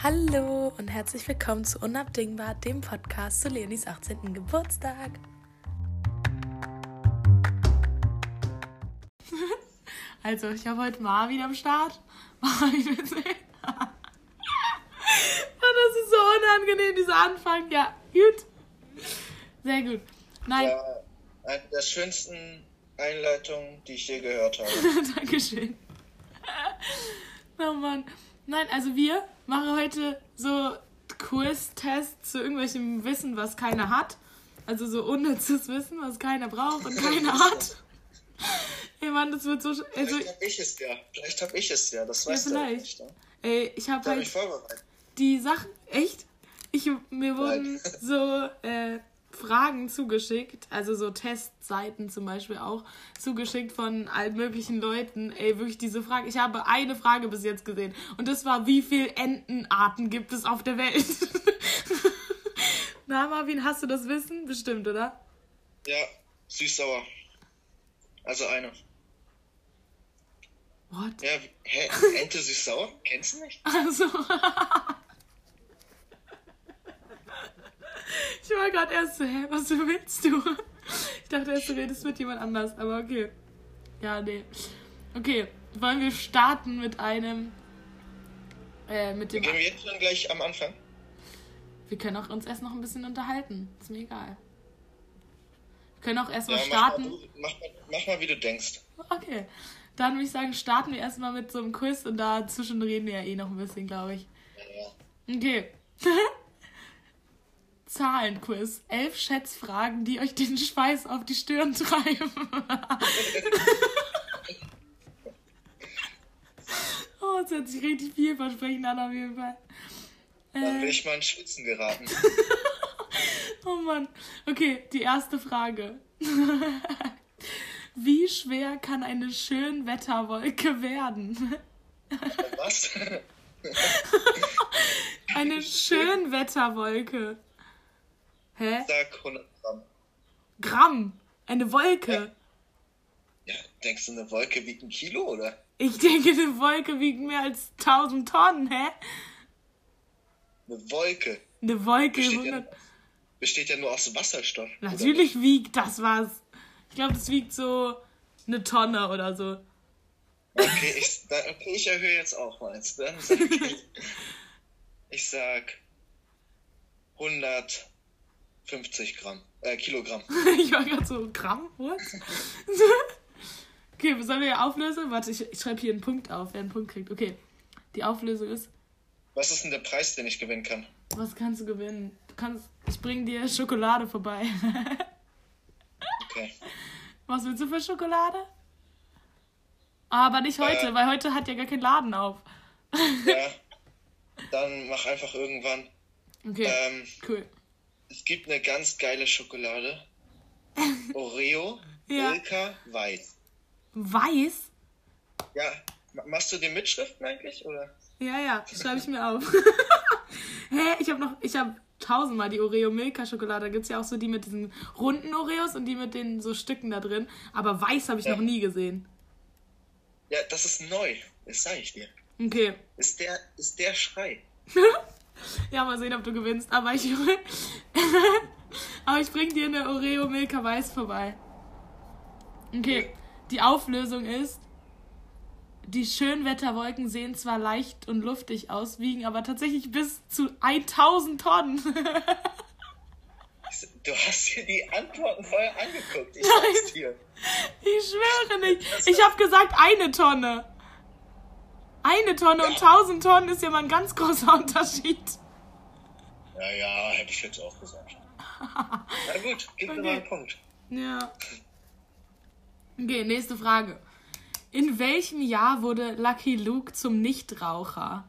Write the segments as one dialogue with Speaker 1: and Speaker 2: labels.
Speaker 1: Hallo und herzlich willkommen zu Unabdingbar, dem Podcast zu Leonis 18. Geburtstag. Also, ich habe heute mal wieder am Start. Marvin will sehen. Das ist so unangenehm, dieser Anfang. Ja, gut. Sehr gut. Nein.
Speaker 2: Ja, eine der schönsten Einleitungen, die ich je gehört habe.
Speaker 1: Dankeschön. Oh Mann. Nein, also wir machen heute so Quiz-Tests zu irgendwelchem Wissen, was keiner hat. Also so unnützes Wissen, was keiner braucht und keiner hat. Ey Mann, das wird so... Also,
Speaker 2: Vielleicht hab ich es ja. Vielleicht hab ich es ja. Das weißt du
Speaker 1: vielleicht.
Speaker 2: nicht. Ne?
Speaker 1: ey, ich habe
Speaker 2: hab
Speaker 1: halt
Speaker 2: vorbereitet.
Speaker 1: die Sachen... Echt? Ich, mir wurden so äh, Fragen zugeschickt, also so Testseiten zum Beispiel auch, zugeschickt von allen möglichen Leuten. Ey, wirklich diese Frage. Ich habe eine Frage bis jetzt gesehen. Und das war, wie viele Entenarten gibt es auf der Welt? Na, Marvin, hast du das Wissen? Bestimmt, oder?
Speaker 2: Ja, süß-sauer. Also eine.
Speaker 1: What?
Speaker 2: Ja, hä? Ente süß-sauer? Kennst du nicht?
Speaker 1: Also. ich war gerade erst so, hä, was willst du? Ich dachte erst, du redest mit jemand anders, aber okay. Ja, nee. Okay, wollen wir starten mit einem. Äh, mit dem.
Speaker 2: Gehen wir jetzt schon gleich am Anfang?
Speaker 1: Wir können auch uns erst noch ein bisschen unterhalten. Ist mir egal. Wir können auch erstmal
Speaker 2: Ja, mach
Speaker 1: starten.
Speaker 2: mal, mach, mal, mach mal, wie du denkst.
Speaker 1: Okay. Dann würde ich sagen, starten wir erstmal mit so einem Quiz und dazwischen reden wir ja eh noch ein bisschen, glaube ich.
Speaker 2: Ja.
Speaker 1: Okay. Zahlenquiz. Elf Schätzfragen, die euch den Schweiß auf die Stirn treiben. oh, das hört sich richtig vielversprechend an, auf jeden Fall.
Speaker 2: Dann
Speaker 1: Äh,
Speaker 2: will ich mal ins Schwitzen geraten.
Speaker 1: oh Mann. Okay, die erste Frage. Wie schwer kann eine Schönwetterwolke werden?
Speaker 2: Was?
Speaker 1: Eine Schönwetterwolke. Hä?
Speaker 2: Sag 100 Gramm.
Speaker 1: Gramm. Eine Wolke.
Speaker 2: Ja, denkst du, eine Wolke wiegt ein Kilo, oder?
Speaker 1: Ich denke, eine Wolke wiegt mehr als 1000 Tonnen, hä?
Speaker 2: Eine Wolke
Speaker 1: Eine Wolke.
Speaker 2: besteht ja,
Speaker 1: 100...
Speaker 2: besteht ja nur aus Wasserstoff.
Speaker 1: Natürlich wiegt das was. Ich glaube, das wiegt so eine Tonne oder so.
Speaker 2: Okay, ich, okay, ich erhöhe jetzt auch meins. Dann sag ich, ich sag 150 Gramm, äh, Kilogramm.
Speaker 1: Ich war gerade so, Gramm? What? okay, sollen wir auflösen? Warte, ich, ich schreibe hier einen Punkt auf, wer einen Punkt kriegt. Okay, die Auflösung ist,
Speaker 2: Was ist denn der Preis, den ich gewinnen kann?
Speaker 1: was kannst du gewinnen? Du kannst, ich bring dir Schokolade vorbei.
Speaker 2: Okay.
Speaker 1: was willst du für Schokolade? Aber nicht heute,
Speaker 2: Äh.
Speaker 1: weil heute hat ja gar kein Laden auf.
Speaker 2: Ja, dann mach einfach irgendwann.
Speaker 1: Okay,
Speaker 2: Ähm,
Speaker 1: cool.
Speaker 2: Es gibt eine ganz geile Schokolade. Oreo,
Speaker 1: Ja.
Speaker 2: Milka, Weiß.
Speaker 1: Weiß?
Speaker 2: Ja, ma- machst du die Mitschriften eigentlich, oder?
Speaker 1: Ja, ja, schreibe ich mir auf. Hä, ich habe noch, ich habe tausendmal die Oreo Milka Schokolade. Da gibt es ja auch so die mit diesen runden Oreos und die mit den so Stücken da drin. Aber weiß habe ich
Speaker 2: Ja.
Speaker 1: noch nie gesehen.
Speaker 2: Ja, das ist neu. Das sag ich dir.
Speaker 1: Okay.
Speaker 2: Ist der, ist der Schrei.
Speaker 1: Ja, mal sehen, ob du gewinnst. Aber ich, aber ich bring dir eine Oreo Milka Weiß vorbei. Okay, die Auflösung ist, die Schönwetterwolken sehen zwar leicht und luftig aus, wiegen aber tatsächlich bis zu 1000 Tonnen.
Speaker 2: Du hast dir die Antworten vorher angeguckt. Ich sag's dir.
Speaker 1: Ich schwöre nicht. Ich habe gesagt eine Tonne. Eine Tonne und
Speaker 2: Ja.
Speaker 1: 1000 Tonnen ist ja mal ein ganz großer Unterschied.
Speaker 2: Ja, ja, hätte ich jetzt auch gesagt. Na gut, gib mir
Speaker 1: Okay.
Speaker 2: mal einen Punkt.
Speaker 1: Ja. Okay, nächste Frage. In welchem Jahr wurde Lucky Luke zum Nichtraucher?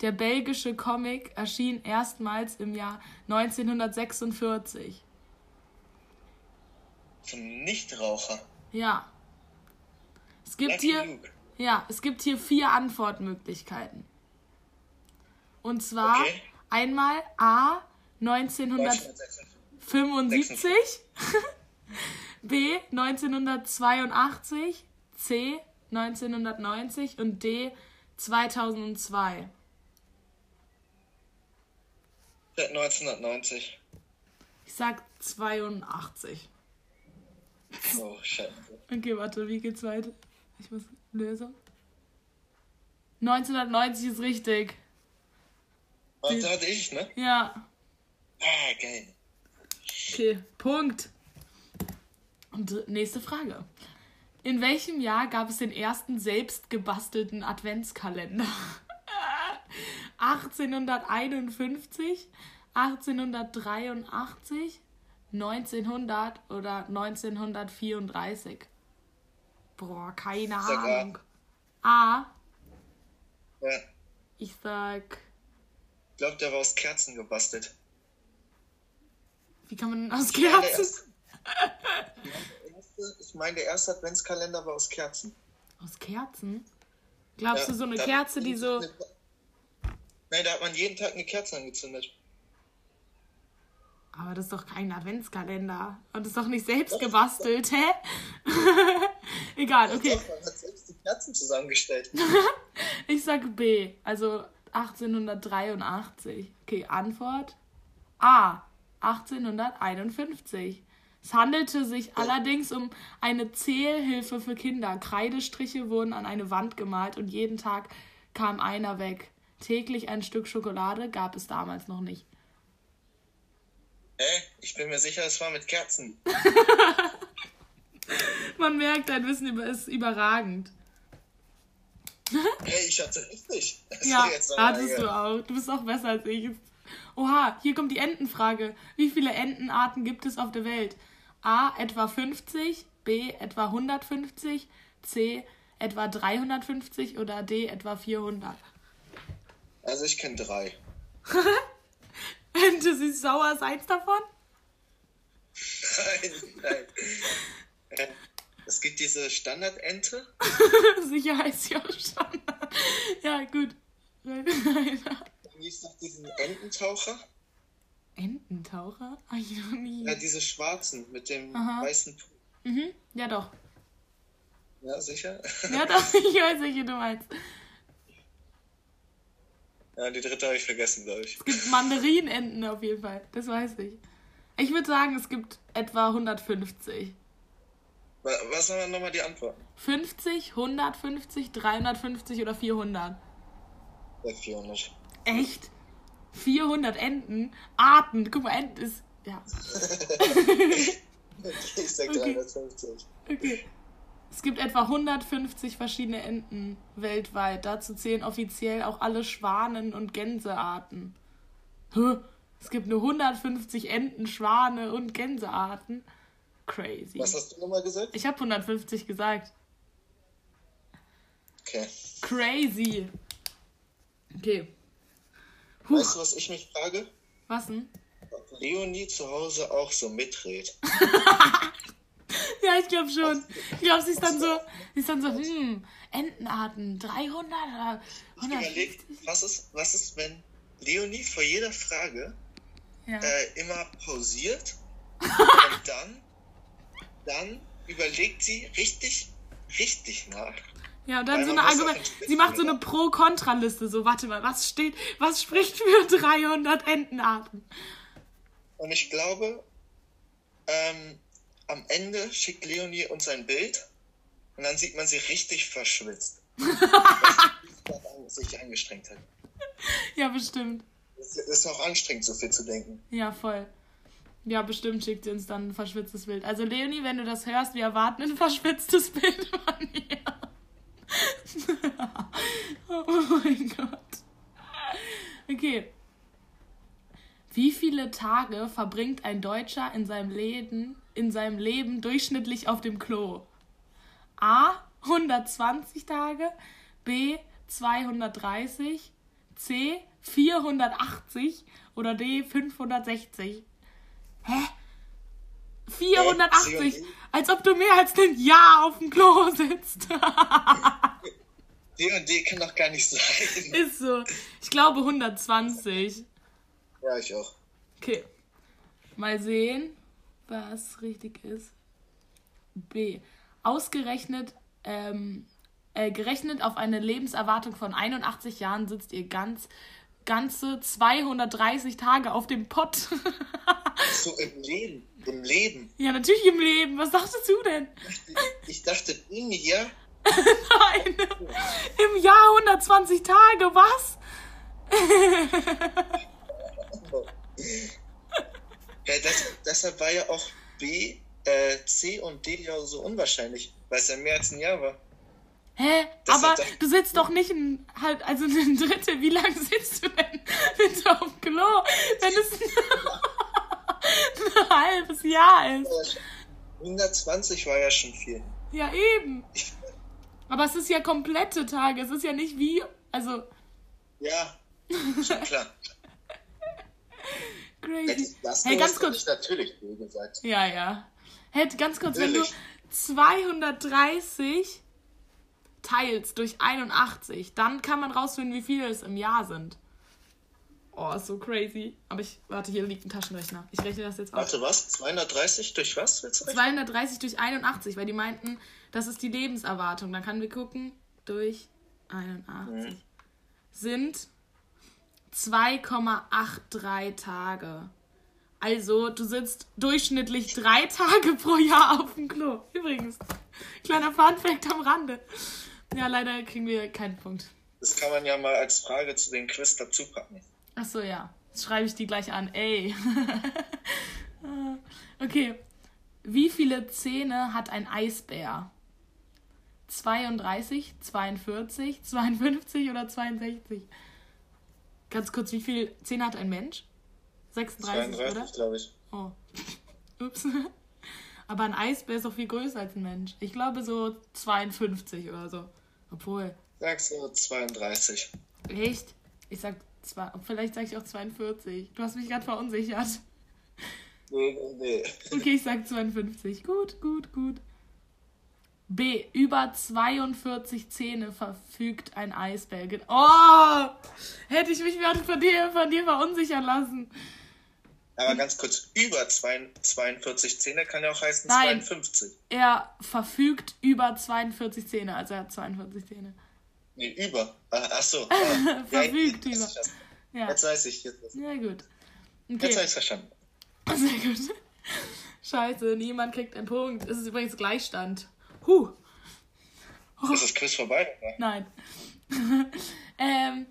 Speaker 1: Der belgische Comic erschien erstmals im Jahr 1946.
Speaker 2: Zum Nichtraucher.
Speaker 1: Ja. Es gibt
Speaker 2: Lucky
Speaker 1: hier
Speaker 2: Luke.
Speaker 1: Ja, es gibt hier vier Antwortmöglichkeiten. Und zwar
Speaker 2: Okay.
Speaker 1: Einmal A 1975, B 1982, C 1990 und D 2002.
Speaker 2: Seit 1990.
Speaker 1: Ich sag 82.
Speaker 2: Oh, scheiße.
Speaker 1: Okay, warte, wie geht's weiter? Ich muss Lösung. 1990 ist richtig.
Speaker 2: Was hatte ich, ne?
Speaker 1: Ja.
Speaker 2: Ah, geil.
Speaker 1: Okay, Punkt. Und nächste Frage. In welchem Jahr gab es den ersten selbst gebastelten Adventskalender? 1851, 1883, 1900 oder 1934? Boah, keine. Ahnung. A.
Speaker 2: Ja.
Speaker 1: Ich sag.
Speaker 2: Ich glaube, der war aus Kerzen gebastelt.
Speaker 1: Wie kann man denn aus Kerzen?
Speaker 2: Ich meine, der erste Adventskalender war aus Kerzen.
Speaker 1: Aus Kerzen? Glaubst
Speaker 2: Ja,
Speaker 1: du, so eine Kerze, die so.
Speaker 2: Nein, da hat man jeden Tag eine Kerze angezündet.
Speaker 1: Aber das ist doch kein Adventskalender. Und das ist doch nicht selbst gebastelt, hä? Egal, okay.
Speaker 2: Doch, man hat selbst die Kerzen zusammengestellt.
Speaker 1: Ich sag B, also 1883. Okay, Antwort A, 1851. Es handelte sich allerdings um eine Zählhilfe für Kinder. Kreidestriche wurden an eine Wand gemalt und jeden Tag kam einer weg. Täglich ein Stück Schokolade gab es damals noch nicht.
Speaker 2: Hä? Ich bin mir sicher, es war mit Kerzen.
Speaker 1: Man merkt, dein Wissen ist überragend.
Speaker 2: Hey, ich hatte richtig. Das
Speaker 1: Ja,
Speaker 2: ist
Speaker 1: hattest du auch. Du bist auch besser als ich. Oha, hier kommt die Entenfrage. Wie viele Entenarten gibt es auf der Welt? A. Etwa 50, B. Etwa 150, C. Etwa 350 oder D. Etwa 400?
Speaker 2: Also ich kenne drei.
Speaker 1: Ente süß sauer ist eins davon?
Speaker 2: Nein, nein. Es gibt diese Standardente.
Speaker 1: Sicher heißt sie auch Standard. Ja, gut.
Speaker 2: Dann gibt es noch diesen Ententaucher.
Speaker 1: Ententaucher? Hab ich noch nie.
Speaker 2: Ja, diese schwarzen mit dem
Speaker 1: Aha.
Speaker 2: weißen Tuch.
Speaker 1: Mhm. Ja, doch.
Speaker 2: Ja, sicher.
Speaker 1: Ja, doch. Ich weiß, welche du meinst.
Speaker 2: Ja, die dritte habe ich vergessen, glaube ich.
Speaker 1: Es gibt Mandarinenten auf jeden Fall. Das weiß ich. Ich würde sagen, es gibt etwa 150.
Speaker 2: Wa- Was waren nochmal die Antworten?
Speaker 1: 50, 150, 350 oder 400?
Speaker 2: Bei 400.
Speaker 1: Echt? 400 Enten? Arten. Guck mal, Enten ist. Ja.
Speaker 2: Ich sag
Speaker 1: Okay.
Speaker 2: 350.
Speaker 1: Okay. Es gibt etwa 150 verschiedene Enten weltweit. Dazu zählen offiziell auch alle Schwanen- und Gänsearten. Hä? Es gibt nur 150 Enten, Schwane und Gänsearten. Crazy.
Speaker 2: Was hast du nochmal gesagt?
Speaker 1: Ich habe 150 gesagt.
Speaker 2: Okay.
Speaker 1: Crazy. Okay. Huch,
Speaker 2: Weißt du, was ich mich frage?
Speaker 1: was denn?
Speaker 2: Ob Leonie zu Hause auch so mitredet.
Speaker 1: Ja, ich glaube schon. Ich glaube, sie ist dann so, sie ist dann so, hm, Entenarten, 300 oder
Speaker 2: Ich überleg,
Speaker 1: 150?
Speaker 2: was ist, was ist, wenn Leonie vor jeder Frage
Speaker 1: Ja.
Speaker 2: äh, immer pausiert und dann, dann überlegt sie richtig, richtig nach.
Speaker 1: Ja, und dann
Speaker 2: Weil
Speaker 1: so eine Argument. Sie macht so eine? Pro-Kontra-Liste. So, warte mal, was steht, was spricht für 300 Entenarten?
Speaker 2: Und ich glaube, ähm, am Ende schickt Leonie uns ein Bild und dann sieht man sie richtig verschwitzt. Weil sie sich angestrengt hat.
Speaker 1: Ja, bestimmt.
Speaker 2: Es ist auch anstrengend, so viel zu denken.
Speaker 1: Ja, voll. Ja, bestimmt schickt sie uns dann ein verschwitztes Bild. Also, Leonie, wenn du das hörst, wir erwarten ein verschwitztes Bild von dir. oh mein Gott. Okay. Wie viele Tage verbringt ein Deutscher in seinem Leben, in seinem Leben durchschnittlich auf dem Klo? A. 120 Tage, B. 230, C. 480 oder D. 560? Hä? 480?
Speaker 2: Äh?
Speaker 1: Als ob du mehr als ein Jahr auf dem Klo sitzt.
Speaker 2: D und D kann doch gar nicht sein.
Speaker 1: Ist so. Ich glaube 120.
Speaker 2: Ja, ich auch.
Speaker 1: Okay. Mal sehen, was richtig ist. B. Ausgerechnet, ähm, äh, gerechnet auf eine Lebenserwartung von 81 Jahren sitzt ihr ganz ganze 230 Tage auf dem Pott.
Speaker 2: so im Leben. Im Leben.
Speaker 1: Ja, natürlich im Leben. Was dachtest du denn?
Speaker 2: Ich dachte, im Jahr.
Speaker 1: Nein. Im Jahr 120 Tage, was?
Speaker 2: ja, das, deshalb war ja auch B, äh, C und D ja so unwahrscheinlich, weil es ja mehr als ein Jahr war.
Speaker 1: Hä? Das Aber du sitzt doch nicht ein halb, also ein Drittel. Wie lange sitzt du denn bitte auf dem Klo, wenn es ein halbes Jahr ist?
Speaker 2: 120 war ja schon viel.
Speaker 1: Ja, eben. Aber es ist ja komplette Tage. Es ist ja nicht wie, also.
Speaker 2: Ja, schon klar.
Speaker 1: Crazy. Das hey, ganz kurz.
Speaker 2: natürlich gesagt.
Speaker 1: Ja, ja. Hey, ganz kurz, natürlich. wenn du 230 teilst durch 81, dann kann man rausfinden, wie viele es im Jahr sind. Oh, ist so crazy. Aber ich, warte, hier liegt ein Taschenrechner. Ich rechne das jetzt
Speaker 2: aus. Warte, was? 230 durch was?
Speaker 1: 230 durch 81, weil die meinten, das ist die Lebenserwartung. Dann können wir gucken, durch 81 mhm. sind 2,83 Tage. Also, du sitzt durchschnittlich drei Tage pro Jahr auf dem Klo. Übrigens, kleiner Funfact am Rande. Ja, leider kriegen wir keinen Punkt.
Speaker 2: Das kann man ja mal als Frage zu den Quiz dazu packen.
Speaker 1: Achso, ja. Jetzt schreibe ich die gleich an. Ey. okay. Wie viele Zähne hat ein Eisbär? 32, 42, 52 oder 62? Ganz kurz, wie viele Zähne hat ein Mensch? 36, 32, glaube ich. Oh. Ups. Aber ein Eisbär ist doch viel größer als ein Mensch. Ich glaube so 52 oder so. Obwohl.
Speaker 2: Sagst du 32.
Speaker 1: Echt? Ich sag zwei, vielleicht sag ich auch 42. Du hast mich gerade verunsichert.
Speaker 2: Nee, nee, nee.
Speaker 1: Okay, ich sag 52. Gut, gut, gut. B. Über 42 Zähne verfügt ein Eisbär. Oh! Hätte ich mich von dir, von dir verunsichern lassen.
Speaker 2: Aber ganz kurz, über 42 Zähne kann ja auch heißen Nein, 52.
Speaker 1: Er verfügt über 42 Zähne, also er hat 42 Zähne.
Speaker 2: Nee, über. Ah, ach so.
Speaker 1: Ah, verfügt ja, über.
Speaker 2: Ja. Jetzt weiß ich. Jetzt,
Speaker 1: ja, gut.
Speaker 2: Okay. Jetzt habe ich verstanden.
Speaker 1: Sehr gut. Scheiße, niemand kriegt einen Punkt. Es ist übrigens Gleichstand. Huh.
Speaker 2: Oh. Ist das Quiz vorbei?
Speaker 1: Oder? Nein. ähm,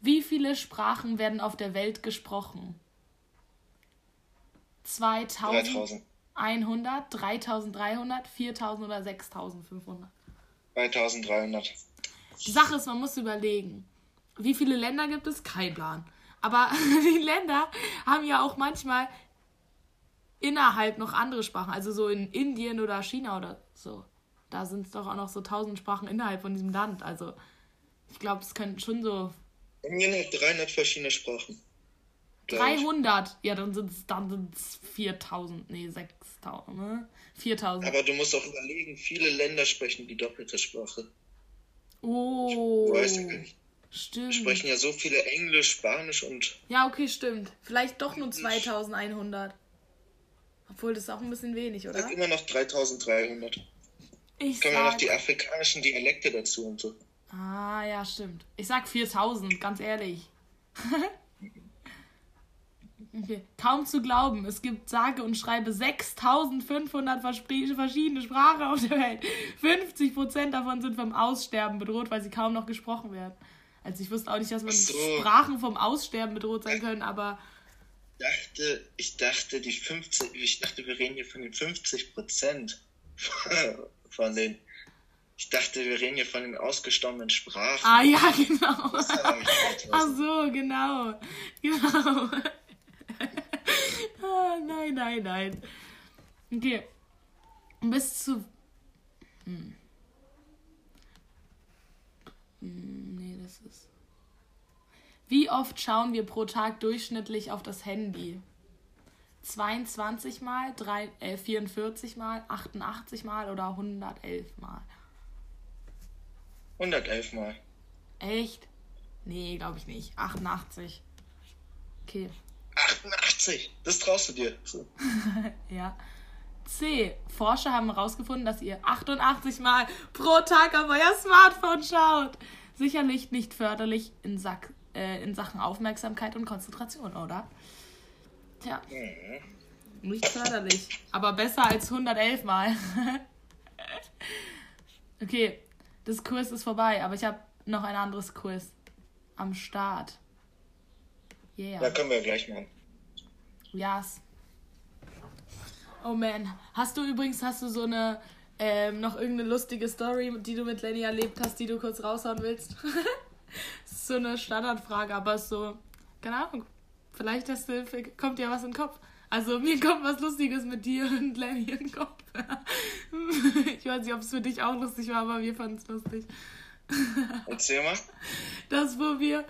Speaker 1: wie viele Sprachen werden auf der Welt gesprochen? 2100, 3300, 4000 oder 6500?
Speaker 2: 3300.
Speaker 1: Die Sache ist, man muss überlegen, wie viele Länder gibt es? Kein Plan. Aber die Länder haben ja auch manchmal innerhalb noch andere Sprachen. Also so in Indien oder China oder so. Da sind es doch auch noch so tausend Sprachen innerhalb von diesem Land. Also ich glaube, es könnten schon so.
Speaker 2: Indien hat 300 verschiedene Sprachen.
Speaker 1: 300? Ja, dann sind es dann sind's 4000. Nee, 6000, ne? 4000.
Speaker 2: Aber du musst auch überlegen, viele Länder sprechen die doppelte Sprache.
Speaker 1: Oh.
Speaker 2: Ich weiß ja gar nicht.
Speaker 1: Stimmt.
Speaker 2: Sprechen ja so viele Englisch, Spanisch und.
Speaker 1: Ja, okay, stimmt. Vielleicht doch nur 2100. Obwohl, das ist auch ein bisschen wenig, oder?
Speaker 2: Ich sag immer noch 3300. Ich Können sag... wir noch die afrikanischen Dialekte dazu und so.
Speaker 1: Ah, ja, stimmt. Ich sag 4000, ganz ehrlich. Okay. Kaum zu glauben, es gibt sage und schreibe 6500 verschiedene Sprachen auf der Welt. 50% davon sind vom Aussterben bedroht, weil sie kaum noch gesprochen werden. Also ich wusste auch nicht, dass man so. Sprachen vom Aussterben bedroht sein können, aber...
Speaker 2: Ich dachte, ich dachte, die 50, ich dachte, wir reden hier von den 50% von den ich dachte, wir reden hier von den ausgestorbenen Sprachen.
Speaker 1: Ah ja, genau. Ach so, genau. Genau. Ah, nein, nein, nein. Okay. Bis zu. Hm. hm. Nee, das ist. Wie oft schauen wir pro Tag durchschnittlich auf das Handy? 22 mal, 3, äh, 44 mal, 88 mal oder 111 mal?
Speaker 2: 111 mal.
Speaker 1: Echt? Nee, glaube ich nicht. 88. Okay.
Speaker 2: 88, das traust du dir. So.
Speaker 1: ja. C. Forscher haben herausgefunden, dass ihr 88 Mal pro Tag auf euer Smartphone schaut. Sicherlich nicht förderlich in, Sach äh, in Sachen Aufmerksamkeit und Konzentration, oder? Tja.
Speaker 2: Mhm.
Speaker 1: Nicht förderlich. Aber besser als 111 Mal. okay, das Quiz ist vorbei, aber ich habe noch ein anderes Quiz am Start. Yeah.
Speaker 2: Da können wir gleich machen.
Speaker 1: Yes. Oh man. Hast du übrigens, hast du so eine, ähm, noch irgendeine lustige Story, die du mit Lenny erlebt hast, die du kurz raushauen willst? das ist so eine Standardfrage, aber ist so, keine Ahnung. Vielleicht hast du, kommt dir was in den Kopf. Also mir kommt was Lustiges mit dir und Lenny in den Kopf. ich weiß nicht, ob es für dich auch lustig war, aber wir fanden es lustig.
Speaker 2: Erzähl mal.
Speaker 1: Das, wo wir,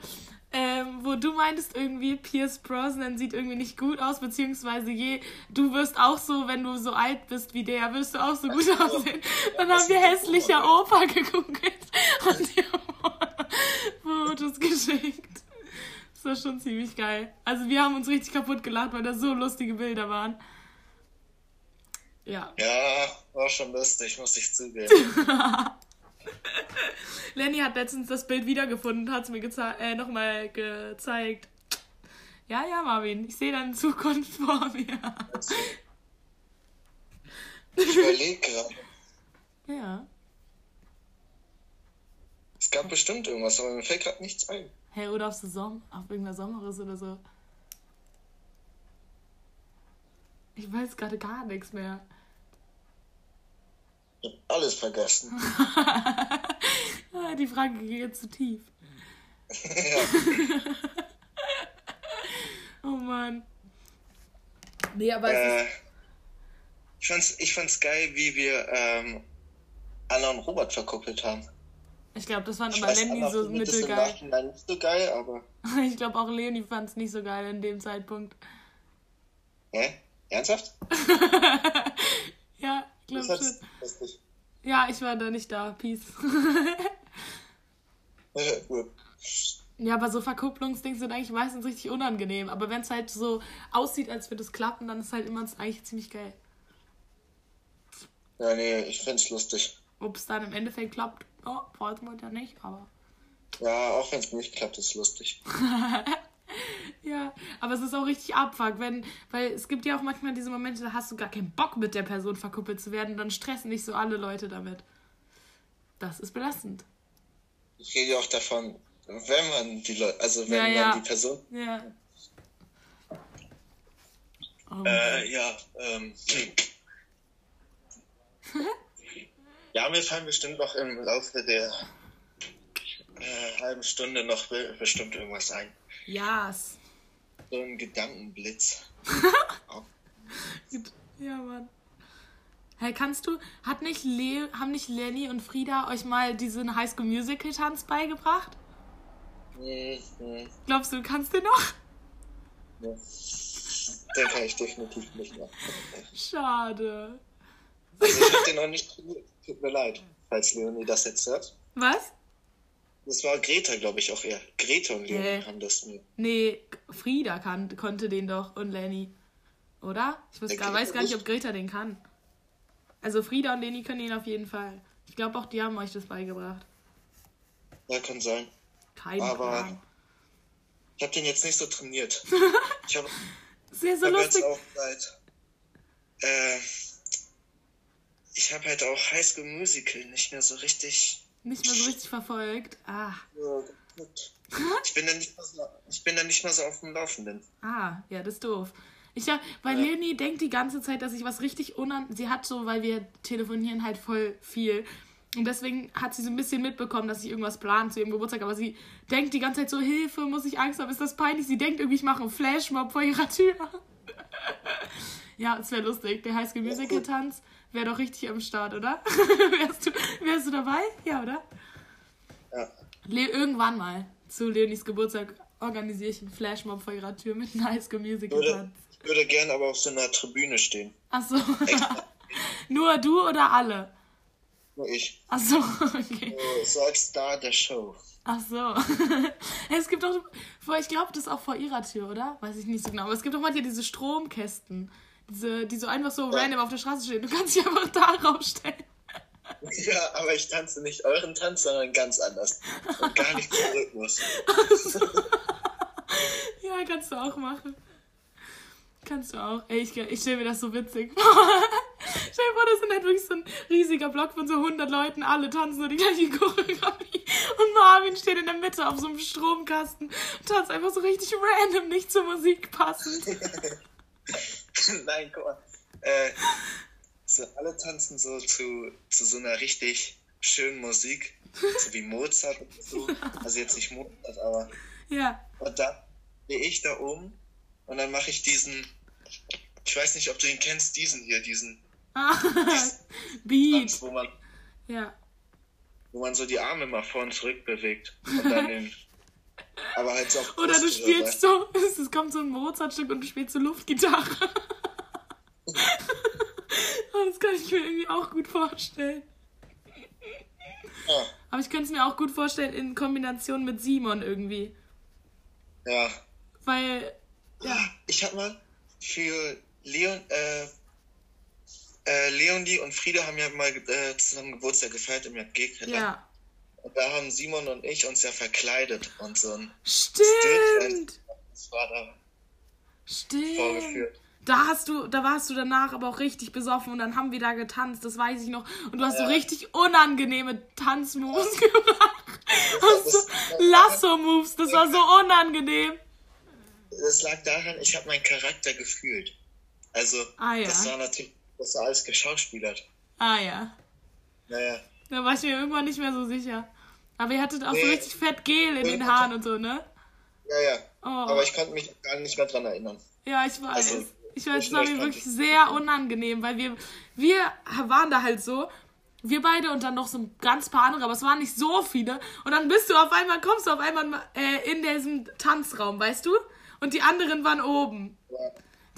Speaker 1: ähm, wo du meintest irgendwie, Pierce Brosnan sieht irgendwie nicht gut aus, beziehungsweise je, du wirst auch so, wenn du so alt bist wie der, wirst du auch so gut
Speaker 2: so.
Speaker 1: aussehen. Dann haben wir hässlicher. Opa gegoogelt und dir Fotos geschickt. Das war schon ziemlich geil. Also wir haben uns richtig kaputt gelacht, weil da so lustige Bilder waren. Ja.
Speaker 2: Ja, war schon lustig, muss ich zugeben.
Speaker 1: Lenny hat letztens das Bild wiedergefunden und hat es mir äh, nochmal gezeigt. Ja, ja, Marvin, ich sehe deine Zukunft vor mir.
Speaker 2: Ich überlege gerade.
Speaker 1: Ja.
Speaker 2: Es gab bestimmt irgendwas, aber mir fällt gerade nichts ein.
Speaker 1: Hey, oder auf Saison, auf irgendeiner Sommerriss oder so. Ich weiß gerade gar nichts mehr.
Speaker 2: Ich hab alles vergessen.
Speaker 1: Ah, Die Frage geht jetzt zu tief. Oh Mann. Nee, aber es
Speaker 2: äh,
Speaker 1: ist.
Speaker 2: ich, fand's, ich fand's geil, wie wir ähm, Anna und Robert verkuppelt haben.
Speaker 1: Ich glaube, das fand
Speaker 2: Ich weiß,
Speaker 1: Lenny
Speaker 2: Anna
Speaker 1: so
Speaker 2: im
Speaker 1: mittelgeil.
Speaker 2: Nicht so geil, aber.
Speaker 1: Ich glaube auch Leonie fand es nicht so geil in dem Zeitpunkt.
Speaker 2: Hä? Ernsthaft?
Speaker 1: Ja, ich
Speaker 2: Das hat's lustig.
Speaker 1: Ja, ich war da nicht da. Peace.
Speaker 2: Gut.
Speaker 1: ja, aber so Verkupplungsdings sind eigentlich meistens richtig unangenehm. Aber wenn es halt so aussieht, als würde es klappen, dann ist halt immer eigentlich ziemlich geil.
Speaker 2: Ja, nee, ich find's lustig.
Speaker 1: Ob es dann im Endeffekt klappt, oh, weiß man ja nicht, aber.
Speaker 2: Ja, auch wenn's nicht klappt, ist lustig.
Speaker 1: Ja, aber es ist auch richtig abfuck, wenn, weil es gibt ja auch manchmal diese Momente, da hast du gar keinen Bock mit der Person verkuppelt zu werden, dann stressen dich so alle Leute damit. Das ist belastend.
Speaker 2: Ich rede ja auch davon, wenn man die Leute, also wenn
Speaker 1: Ja, ja.
Speaker 2: man die Person.
Speaker 1: Ja. Oh,
Speaker 2: Äh, ja, ähm. ja, mir fallen bestimmt noch im Laufe der äh, halben Stunde noch be bestimmt irgendwas ein.
Speaker 1: yes.
Speaker 2: So ein Gedankenblitz.
Speaker 1: Ja, Mann. Hey, kannst du, hat nicht Le haben nicht Lenny und Frieda euch mal diesen Highschool Musical Tanz beigebracht?
Speaker 2: Hm, hm,
Speaker 1: Glaubst du, du kannst den noch?
Speaker 2: ja. Den kann ich definitiv nicht mehr.
Speaker 1: Schade.
Speaker 2: Also ich hab den noch nicht trainiert. Tut mir leid, falls Leonie das jetzt hört.
Speaker 1: Was?
Speaker 2: Das war Greta, glaube ich, auch eher. Greta und Leonie
Speaker 1: Nee.
Speaker 2: haben das mir.
Speaker 1: Nee, Frieda kann, konnte den doch und Lenny. Oder? Ich weiß gar, weiß gar nicht, ob Greta den kann. Also Frieda und Lenny können ihn auf jeden Fall. Ich glaube auch, die haben euch das beigebracht.
Speaker 2: Ja, kann sein.
Speaker 1: Kein
Speaker 2: Aber-
Speaker 1: Plan.
Speaker 2: Ich habe den jetzt nicht so trainiert. Ich habe
Speaker 1: Sehr so
Speaker 2: hab jetzt
Speaker 1: lustig.
Speaker 2: auch seit. Äh, ich habe halt auch High School Musical nicht mehr so richtig.
Speaker 1: Nicht mehr so richtig verfolgt. Ah.
Speaker 2: Ich bin dann nicht mal so, ich bin dann nicht mal so auf dem Laufenden.
Speaker 1: ah, ja, das ist doof. Ich hab, weil
Speaker 2: Ja.
Speaker 1: Lenny denkt die ganze Zeit, dass ich was richtig unan... Sie hat so, weil wir telefonieren halt voll viel. Und deswegen hat sie so ein bisschen mitbekommen, dass ich irgendwas plane zu ihrem Geburtstag. Aber sie denkt die ganze Zeit so, Hilfe, muss ich Angst haben, ist das peinlich? Sie denkt irgendwie, ich mache einen Flashmob vor ihrer Tür. ja, es wäre lustig. Der High School Musical Tanz wäre doch richtig am Start, oder? wärst, du, wärst du dabei? Ja, oder?
Speaker 2: Ja.
Speaker 1: Le irgendwann mal zu Leonis Geburtstag organisiere ich einen Flashmob vor ihrer Tür mit einem High School Musical Tanz.
Speaker 2: ich würde gern aber auf so einer Tribüne stehen.
Speaker 1: Achso. Nur du oder alle?
Speaker 2: Nur ich.
Speaker 1: Achso, okay.
Speaker 2: So, so als Star der Show.
Speaker 1: Ach so. es gibt doch, ich glaube, das ist auch vor ihrer Tür, oder? Weiß ich nicht so genau. Aber es gibt doch mal hier diese Stromkästen, diese, die so einfach so
Speaker 2: Ja.
Speaker 1: random auf der Straße stehen. Du kannst dich einfach da rausstellen.
Speaker 2: Ja, aber ich tanze nicht euren Tanz, sondern ganz anders. Und gar nicht zum Rhythmus.
Speaker 1: Ja, kannst du auch machen. Kannst du auch. Ey, ich, ich stelle mir das so witzig vor. stell dir vor, das ist halt wirklich so ein riesiger Block von so 100 Leuten. Alle tanzen so die gleiche Choreografie. Und Marvin steht in der Mitte auf so einem Stromkasten und tanzt einfach so richtig random, nicht zur Musik passend.
Speaker 2: Nein, guck mal. Äh, so, alle tanzen so zu, zu so einer richtig schönen Musik. So wie Mozart und so. Also jetzt nicht Mozart, aber.
Speaker 1: Ja.
Speaker 2: Und dann stehe ich da oben und dann mache ich diesen. Ich weiß nicht, ob du ihn kennst, diesen hier, diesen
Speaker 1: Ah, Beat.
Speaker 2: Tanz, wo man,
Speaker 1: Ja.
Speaker 2: wo man so die Arme mal vor und zurück bewegt. Und dann den. Aber halt so
Speaker 1: Oder du spielst so, es kommt so ein Mozartstück und du spielst so Luftgitarre. Oh, das kann ich mir irgendwie auch gut vorstellen.
Speaker 2: Ja,
Speaker 1: Aber ich könnte es mir auch gut vorstellen in Kombination mit Simon irgendwie.
Speaker 2: ja.
Speaker 1: Weil, ja,
Speaker 2: Ich hab mal für Leon, äh, äh, Leonie und Frieda haben ja mal äh, zusammen Geburtstag gefeiert im JG-Keller.
Speaker 1: ja.
Speaker 2: Und da haben Simon und ich uns ja verkleidet und so ein
Speaker 1: Stimmt!
Speaker 2: das war da
Speaker 1: Stimmt.
Speaker 2: vorgeführt.
Speaker 1: Da hast du, da warst du danach aber auch richtig besoffen und dann haben wir da getanzt, das weiß ich noch. Und du hast
Speaker 2: Ja.
Speaker 1: so richtig unangenehme Tanzmoves gemacht.
Speaker 2: Das-
Speaker 1: Hast so Lasso-Moves, das war so unangenehm.
Speaker 2: Das lag daran, ich habe meinen Charakter gefühlt. Also,
Speaker 1: Ah, ja.
Speaker 2: das war natürlich, das war alles geschauspielert.
Speaker 1: Ah ja.
Speaker 2: Naja,
Speaker 1: Da war ich mir irgendwann nicht mehr so sicher. Aber ihr hattet auch so
Speaker 2: Nee.
Speaker 1: richtig fett Gel in den Haaren und so, ne?
Speaker 2: ja, ja.
Speaker 1: Oh.
Speaker 2: Aber ich konnte mich gar nicht mehr dran erinnern.
Speaker 1: Ja, ich weiß.
Speaker 2: Also,
Speaker 1: ich weiß, es war mir wirklich sehr unangenehm, weil wir, wir waren da halt so, wir beide und dann noch so ein ganz paar andere, aber es waren nicht so viele. Und dann bist du auf einmal, kommst du auf einmal äh, in diesem Tanzraum, weißt du? Und die anderen waren oben.
Speaker 2: Ja.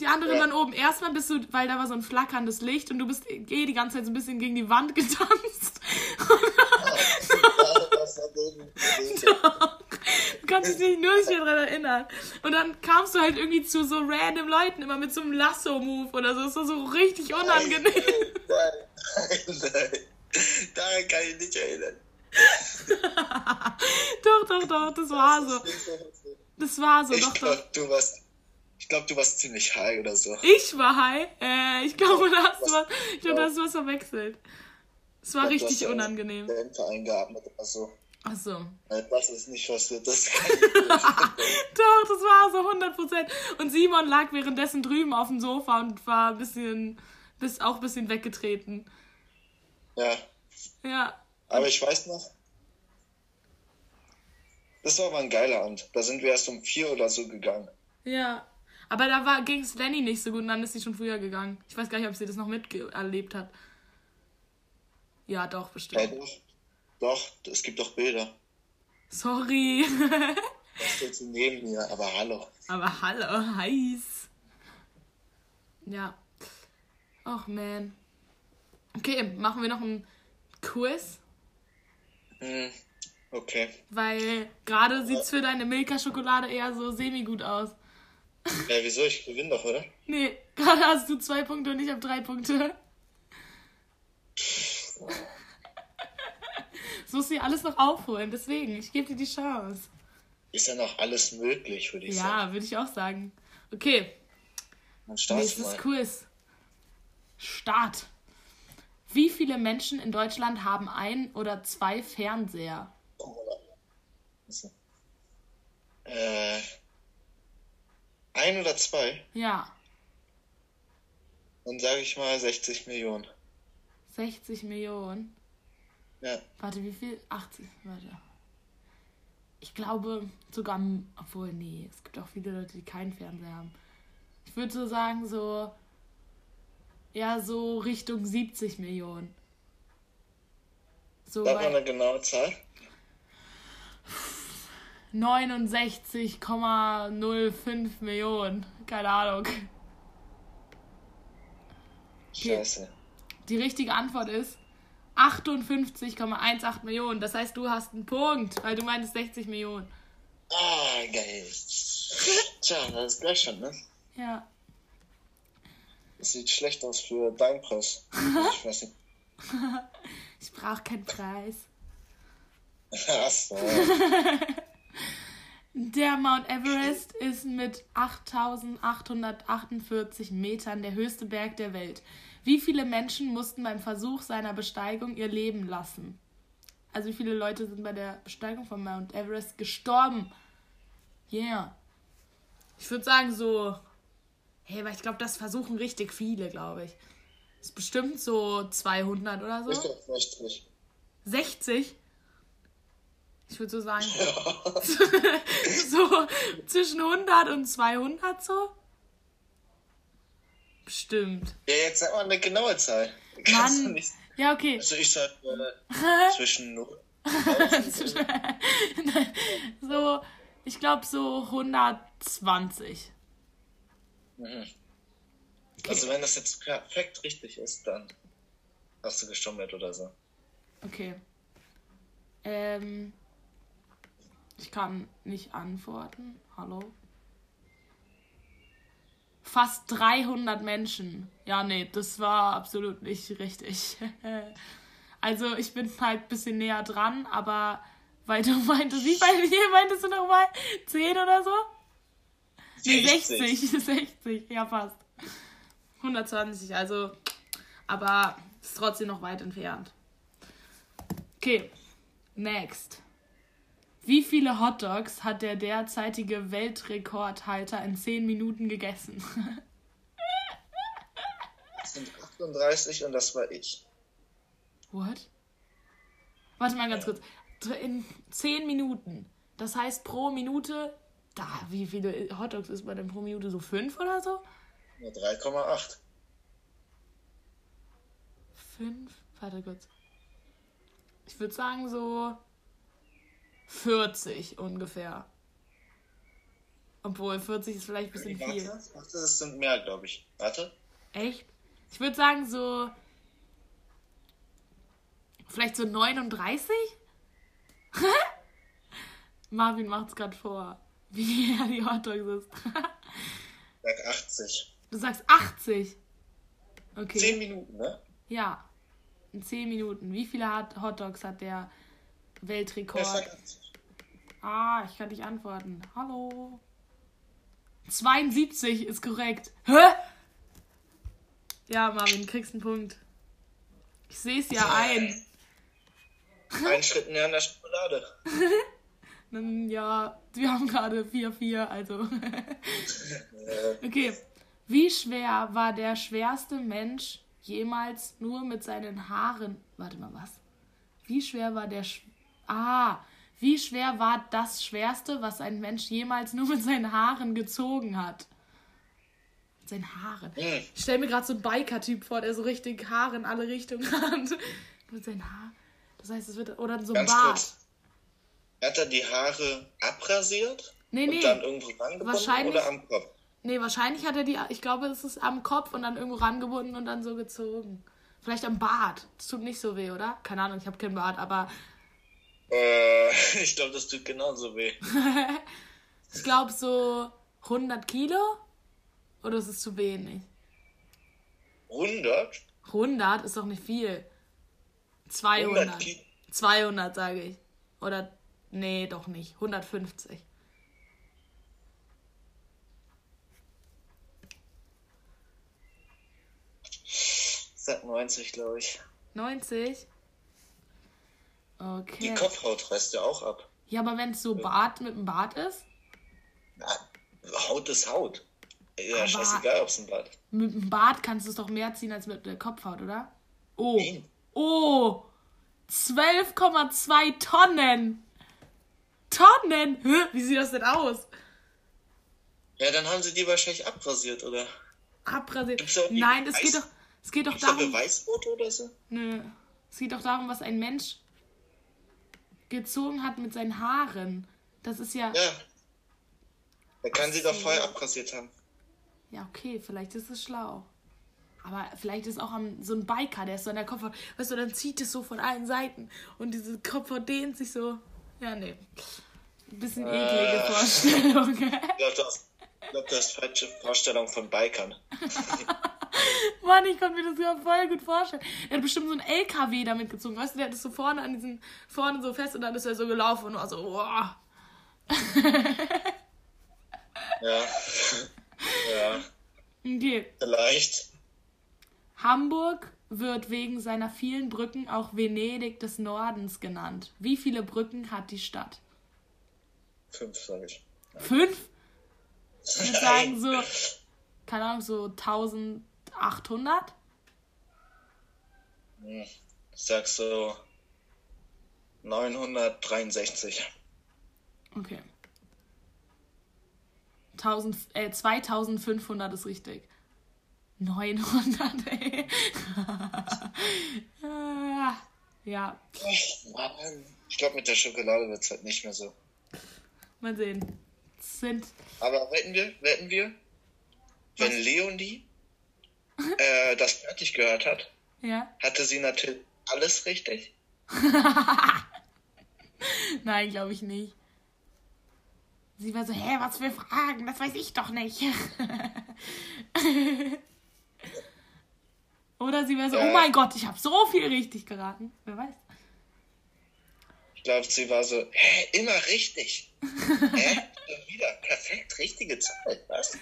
Speaker 1: Die anderen
Speaker 2: Ja.
Speaker 1: waren oben. Erstmal bist du, weil da war so ein flackerndes Licht und du bist eh die ganze Zeit so ein bisschen gegen die Wand getanzt.
Speaker 2: Das denen- denen-
Speaker 1: Du kannst dich nur nicht mehr dran erinnern. Und dann kamst du halt irgendwie zu so random Leuten, immer mit so einem Lasso-Move oder so. Das war so richtig unangenehm.
Speaker 2: Nein, nein, nein. Daran kann ich nicht erinnern.
Speaker 1: doch, doch, doch, das war so. Das war so,
Speaker 2: Ich
Speaker 1: doch, doch.
Speaker 2: du warst. Ich glaube, du warst ziemlich high oder so.
Speaker 1: Ich war high. Äh, ich glaube, da hast du was, ich glaube, da hast du was verwechselt. Es war
Speaker 2: glaub,
Speaker 1: richtig unangenehm.
Speaker 2: Eingeatmet oder so.
Speaker 1: Ach so.
Speaker 2: Äh, Das ist nicht passiert. Das
Speaker 1: Doch, das war so 100%. Und Simon lag währenddessen drüben auf dem Sofa und war ein bisschen, bis, auch ein bisschen weggetreten.
Speaker 2: Ja,
Speaker 1: Ja.
Speaker 2: aber ich weiß noch. Das war aber ein geiler Abend. Da sind wir erst um vier oder so gegangen.
Speaker 1: Ja. Aber da ging es Lenny nicht so gut und dann ist sie schon früher gegangen. Ich weiß gar nicht, ob sie das noch miterlebt hat. Ja, doch,
Speaker 2: Ja,
Speaker 1: bestimmt.
Speaker 2: doch. Doch, es gibt doch Bilder.
Speaker 1: Sorry.
Speaker 2: Sie neben mir, aber hallo.
Speaker 1: Aber hallo, heiß. Ja. Ach, man. Okay, machen wir noch ein Quiz,
Speaker 2: Hm, okay.
Speaker 1: weil gerade sieht's für deine Milka-Schokolade eher so semi-gut aus.
Speaker 2: Ja, wieso? Ich gewinne doch, oder?
Speaker 1: Nee, gerade hast du zwei Punkte und ich habe drei Punkte. Das musst du ja alles noch aufholen, deswegen, ich gebe dir die Chance.
Speaker 2: Ist ja noch alles möglich, würde ich sagen.
Speaker 1: Ja, würde ich auch sagen. Okay,
Speaker 2: Dann start
Speaker 1: nächstes
Speaker 2: mal.
Speaker 1: Quiz. Start. Wie viele Menschen in Deutschland haben ein oder zwei Fernseher?
Speaker 2: Also, Äh, ein oder zwei?
Speaker 1: Ja,
Speaker 2: Dann sage ich mal 60 Millionen.
Speaker 1: 60 Millionen.
Speaker 2: Ja.
Speaker 1: Warte, wie viel? 80, warte. Ich glaube sogar, obwohl, nee, es gibt auch viele Leute, die keinen Fernseher haben. Ich würde so sagen, so, ja, so Richtung 70 Millionen. So
Speaker 2: Sag mal eine genaue Zahl.
Speaker 1: 69,05 Millionen. Keine Ahnung.
Speaker 2: Scheiße.
Speaker 1: Die richtige Antwort ist 58,18 Millionen. Das heißt, du hast einen Punkt, weil du meintest 60 Millionen.
Speaker 2: Ah, geil. Tja, das ist gleich schon, ne?
Speaker 1: Ja.
Speaker 2: Das sieht schlecht aus für deinen Preis. Ich weiß nicht.
Speaker 1: Ich brauche keinen Preis.
Speaker 2: Ach so.
Speaker 1: Der Mount Everest ist mit 8848 Metern der höchste Berg der Welt. Wie viele Menschen mussten beim Versuch seiner Besteigung ihr Leben lassen? Also wie viele Leute sind bei der Besteigung von Mount Everest gestorben? Yeah. Ich würde sagen so, hey, weil ich glaube, das versuchen richtig viele, glaube ich. Ist bestimmt so 200 oder so.
Speaker 2: Ich glaub 60.
Speaker 1: 60? Ich würde so sagen,
Speaker 2: Ja.
Speaker 1: so zwischen 100 und 200 so. Bestimmt.
Speaker 2: ja, jetzt sag mal eine genaue Zahl. Kannst du
Speaker 1: Mann.
Speaker 2: nicht.
Speaker 1: Ja, okay.
Speaker 2: Also ich sag äh, zwischen 0
Speaker 1: so, ich glaube so 120.
Speaker 2: Mhm. Also wenn das jetzt perfekt richtig ist, dann hast du gestummelt oder so.
Speaker 1: Okay. Ähm, ich kann nicht antworten. Hallo? Fast 300 Menschen. Ja, nee, das war absolut nicht richtig. also, ich bin halt ein bisschen näher dran, aber weil du meintest, wie bei mir meintest du nochmal? 10 oder so? Nee, 60. 60, ja, fast. 120, also, aber ist trotzdem noch weit entfernt. Okay, next. Wie viele Hotdogs hat der derzeitige Weltrekordhalter in 10 Minuten gegessen?
Speaker 2: Das sind 38 und das war ich.
Speaker 1: What? Warte mal ganz kurz. In 10 Minuten. Das heißt pro Minute. Da, wie viele Hotdogs ist man denn pro Minute? So 5 oder so?
Speaker 2: Nur 3,8.
Speaker 1: 5? Warte kurz. Ich würde sagen so 40 ungefähr. Obwohl 40 ist vielleicht ein bisschen viel.
Speaker 2: warte, das sind mehr, glaube ich. Warte.
Speaker 1: Echt? Ich würde sagen so. Vielleicht so 39? Marvin macht's gerade vor, wie er die Hotdogs isst.
Speaker 2: Sag 80.
Speaker 1: du sagst 80. Okay.
Speaker 2: 10 Minuten, ne?
Speaker 1: Ja. In 10 Minuten. Wie viele Hot- Hotdogs hat der Weltrekord?
Speaker 2: ich sag 80.
Speaker 1: Ah, ich kann nicht antworten. Hallo. 72 ist korrekt. Hä? Ja, Marvin, kriegst einen Punkt. Ich sehe es ja ein.
Speaker 2: Ein Schritt näher an der Schokolade.
Speaker 1: Dann, ja, wir haben gerade 4-4, also. Okay. Wie schwer war der schwerste Mensch jemals nur mit seinen Haaren. Warte mal, was? Wie schwer war der. Sch ah, wie schwer war das Schwerste, was ein Mensch jemals nur mit seinen Haaren gezogen hat? Mit seinen Haaren.
Speaker 2: Hm.
Speaker 1: Ich stelle mir gerade so einen Biker-Typ vor, der so richtig Haare in alle Richtungen hat. mit seinen Haaren. Das heißt, es wird. Oder so ein Bart.
Speaker 2: kurz. Hat er die Haare abrasiert
Speaker 1: Nee, nee.
Speaker 2: und dann irgendwo rangebunden
Speaker 1: Wahrscheinlich-
Speaker 2: oder am Kopf?
Speaker 1: Nee, wahrscheinlich hat er die. Ich glaube, es ist am Kopf und dann irgendwo rangebunden und dann so gezogen. Vielleicht am Bart. Das tut nicht so weh, oder? Keine Ahnung, ich habe keinen Bart, aber
Speaker 2: Äh, ich glaube, das tut genauso weh.
Speaker 1: ich glaube so 100 Kilo? Oder ist es zu wenig?
Speaker 2: 100?
Speaker 1: 100 ist doch nicht viel.
Speaker 2: 100
Speaker 1: 200.
Speaker 2: Kilo?
Speaker 1: 200, sage ich. Oder, nee, doch nicht. 150.
Speaker 2: Seit 90, glaube ich.
Speaker 1: 90?
Speaker 2: Die
Speaker 1: Okay.
Speaker 2: Kopfhaut reißt ja auch ab.
Speaker 1: Ja, aber wenn es so Bart mit dem Bart ist?
Speaker 2: Na, Haut ist Haut. Ja,
Speaker 1: Aber-
Speaker 2: scheißegal, ob es ein Bart ist.
Speaker 1: Mit dem Bart kannst du es doch mehr ziehen als mit der Kopfhaut, oder? Oh.
Speaker 2: Nein.
Speaker 1: Oh. 12,2 Tonnen. Tonnen? Hä? Wie sieht das denn aus?
Speaker 2: Ja, dann haben sie die wahrscheinlich abrasiert, oder?
Speaker 1: Abrasiert.
Speaker 2: Die
Speaker 1: Nein, es geht doch, es geht doch
Speaker 2: Gibt's da
Speaker 1: darum.
Speaker 2: Beweisfoto oder so?
Speaker 1: Nö. Es geht doch darum, was ein Mensch gezogen hat mit seinen Haaren. Das ist ja.
Speaker 2: Ja. Da kann sie doch vorher abrasiert haben.
Speaker 1: Ja, okay, vielleicht ist es schlau. Aber vielleicht ist auch am, so ein Biker, der ist so an der Kopfhaut. Weißt du, dann zieht es so von allen Seiten und diese Kopfhaut dehnt sich so. Ja, nee. Ein bisschen eklige
Speaker 2: Äh.
Speaker 1: Vorstellung.
Speaker 2: Ich glaube, du hast, ich glaub, du hast falsche Vorstellung von Bikern.
Speaker 1: Mann, ich konnte mir das ja voll gut vorstellen. Er hat bestimmt so einen LKW damit gezogen. Weißt du, der hat das so vorne an diesen, vorne so fest und dann ist er so gelaufen und war so, wow.
Speaker 2: ja. Ja.
Speaker 1: Okay.
Speaker 2: Vielleicht.
Speaker 1: Hamburg wird wegen seiner vielen Brücken auch Venedig des Nordens genannt. Wie viele Brücken hat die Stadt?
Speaker 2: Fünf, sage ich.
Speaker 1: Fünf? Ich würde sagen so, keine Ahnung, so 1000, 800?
Speaker 2: Hm, ich sag so 963.
Speaker 1: Okay. 1000, äh, 2500 ist richtig. 900, ey. Ah, ja.
Speaker 2: Ich glaube, mit der Schokolade wird es halt nicht mehr so.
Speaker 1: Mal sehen. Sind.
Speaker 2: Aber wetten wir, wetten wir, wenn Leonie äh, das fertig gehört hat,
Speaker 1: ja?
Speaker 2: hatte sie natürlich alles richtig.
Speaker 1: Nein, glaube ich nicht. Sie war so, hä, was für Fragen? Das weiß ich doch nicht. Oder sie war so,
Speaker 2: Ja.
Speaker 1: oh mein Gott, ich habe so viel richtig geraten. Wer weiß.
Speaker 2: Ich glaube, sie war so, hä, immer richtig. hä? Wieder perfekt richtige Zahl. Was?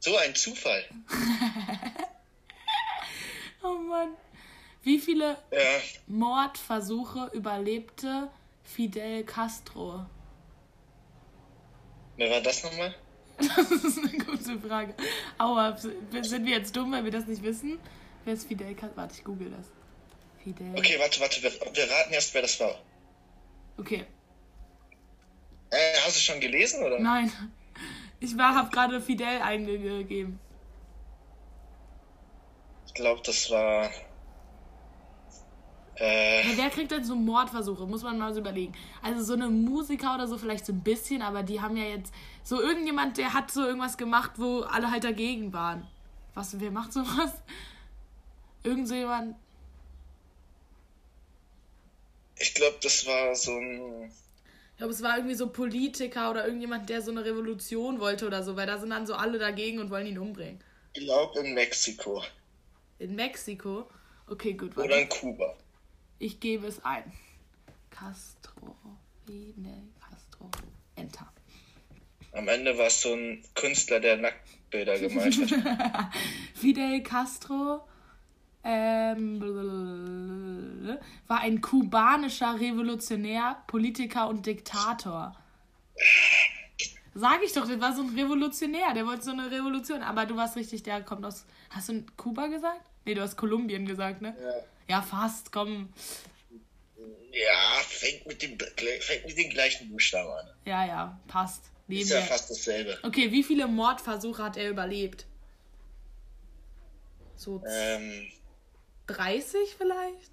Speaker 2: So ein Zufall.
Speaker 1: Mann. Wie viele
Speaker 2: Ja,
Speaker 1: Mordversuche überlebte Fidel Castro?
Speaker 2: wer war das nochmal?
Speaker 1: Das ist eine gute Frage. Aua, sind wir jetzt dumm, weil wir das nicht wissen? Wer ist Fidel Castro? Warte, ich google das. Fidel.
Speaker 2: Okay, warte, warte, wir, wir raten erst, wer das war.
Speaker 1: Okay.
Speaker 2: Äh, hast du schon gelesen, oder?
Speaker 1: Nein. Ich war, habe gerade Fidel eingegeben.
Speaker 2: Ich glaube, das war. Äh,
Speaker 1: Ja, wer kriegt denn so Mordversuche? Muss man mal so überlegen. Also so eine Musiker oder so vielleicht so ein bisschen, aber die haben ja jetzt so irgendjemand, der hat so irgendwas gemacht, wo alle halt dagegen waren. Was, wer macht sowas? Irgend so jemand.
Speaker 2: ich glaube, das war so ein.
Speaker 1: Ich glaube, es war irgendwie so Politiker oder irgendjemand, der so eine Revolution wollte oder so, weil da sind dann so alle dagegen und wollen ihn umbringen.
Speaker 2: Ich glaube in Mexiko.
Speaker 1: In Mexiko? Okay, gut,
Speaker 2: Oder in Kuba.
Speaker 1: Ich gebe es ein. Castro, Fidel Castro, Enter.
Speaker 2: Am Ende war es so ein Künstler, der Nacktbilder gemalt hat.
Speaker 1: Fidel Castro ähm, war ein kubanischer Revolutionär, Politiker und Diktator. Sag ich doch, das war so ein Revolutionär, der wollte so eine Revolution. Aber du warst richtig, der kommt aus. Hast du Kuba gesagt? Nee, du hast Kolumbien gesagt, ne?
Speaker 2: Ja.
Speaker 1: Ja, fast, komm.
Speaker 2: Ja, fängt mit, dem, fängt mit den gleichen Buchstaben an.
Speaker 1: Ja, ja, passt. Nehmen
Speaker 2: Ist ja
Speaker 1: wir.
Speaker 2: fast dasselbe.
Speaker 1: Okay, wie viele Mordversuche hat er überlebt? So
Speaker 2: Ähm,
Speaker 1: 30 vielleicht?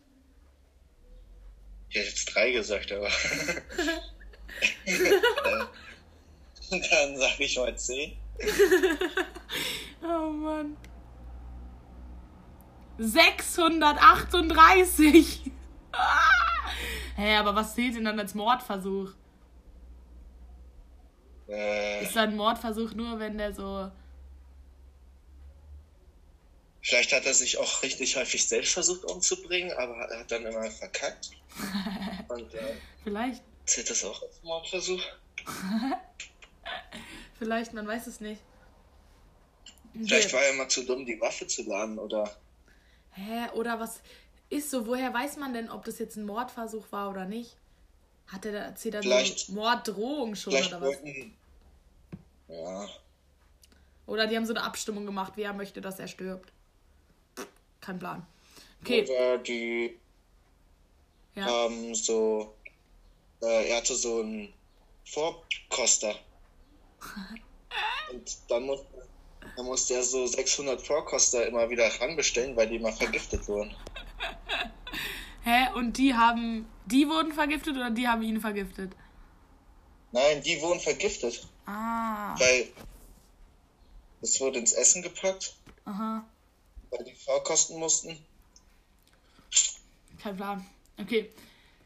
Speaker 2: ich hätte jetzt drei gesagt, aber. Dann sag ich mal zehn.
Speaker 1: Oh Mann. 638! Hä, hey, aber was zählt denn dann als Mordversuch?
Speaker 2: Äh,
Speaker 1: Ist ein Mordversuch nur, wenn der so.
Speaker 2: vielleicht hat er sich auch richtig häufig selbst versucht umzubringen, aber er hat dann immer verkackt. Und äh,
Speaker 1: Vielleicht.
Speaker 2: zählt das auch als Mordversuch?
Speaker 1: Vielleicht, man weiß es nicht.
Speaker 2: Vielleicht war er immer zu dumm, die Waffe zu laden, oder?
Speaker 1: Hä, oder was ist so? Woher weiß man denn, ob das jetzt ein Mordversuch war oder nicht? Hat er da erzählt er
Speaker 2: Vielleicht-
Speaker 1: so Morddrohung schon oder was?
Speaker 2: wollten. Ja,
Speaker 1: Oder die haben so eine Abstimmung gemacht, wer möchte, dass er stirbt. Kein Plan. Okay,
Speaker 2: oder die
Speaker 1: ja.
Speaker 2: haben so. Äh, er hatte so einen Vorkoster. Und dann, muss, dann musste er so 600 Vorkoster immer wieder ranbestellen, weil die immer vergiftet wurden.
Speaker 1: Hä? Und die haben. Die wurden vergiftet oder die haben ihn vergiftet?
Speaker 2: Nein, die wurden vergiftet,
Speaker 1: Ah.
Speaker 2: weil es wurde ins Essen gepackt,
Speaker 1: Aha.
Speaker 2: weil die vorkosten mussten.
Speaker 1: Kein Plan. Okay.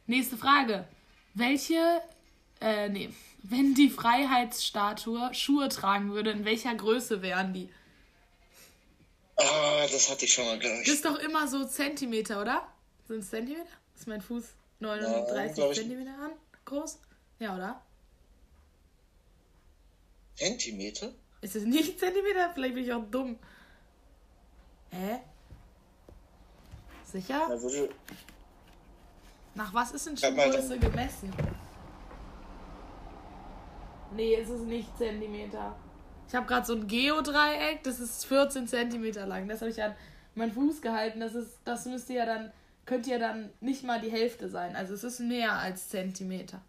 Speaker 1: Nächste Frage. Welche. Äh, nee. Wenn die Freiheitsstatue Schuhe tragen würde, in welcher Größe wären die?
Speaker 2: Ah, das hatte ich schon mal, glaube ich.
Speaker 1: Das ist doch immer so Zentimeter, oder? Sind es Zentimeter? Ist mein Fuß 39
Speaker 2: glaub ich-
Speaker 1: Zentimeter an? Groß? Ja, oder?
Speaker 2: Zentimeter?
Speaker 1: Ist es nicht Zentimeter? Vielleicht bin ich auch dumm. Hä? Sicher? Nach was ist denn Schuhgröße gemessen? Nee, es ist nicht Zentimeter. Ich habe gerade so ein Geodreieck, das ist 14 Zentimeter lang. Das habe ich an meinen Fuß gehalten. Das ist, das müsste ja dann, könnte ja dann nicht mal die Hälfte sein. Also es ist mehr als Zentimeter.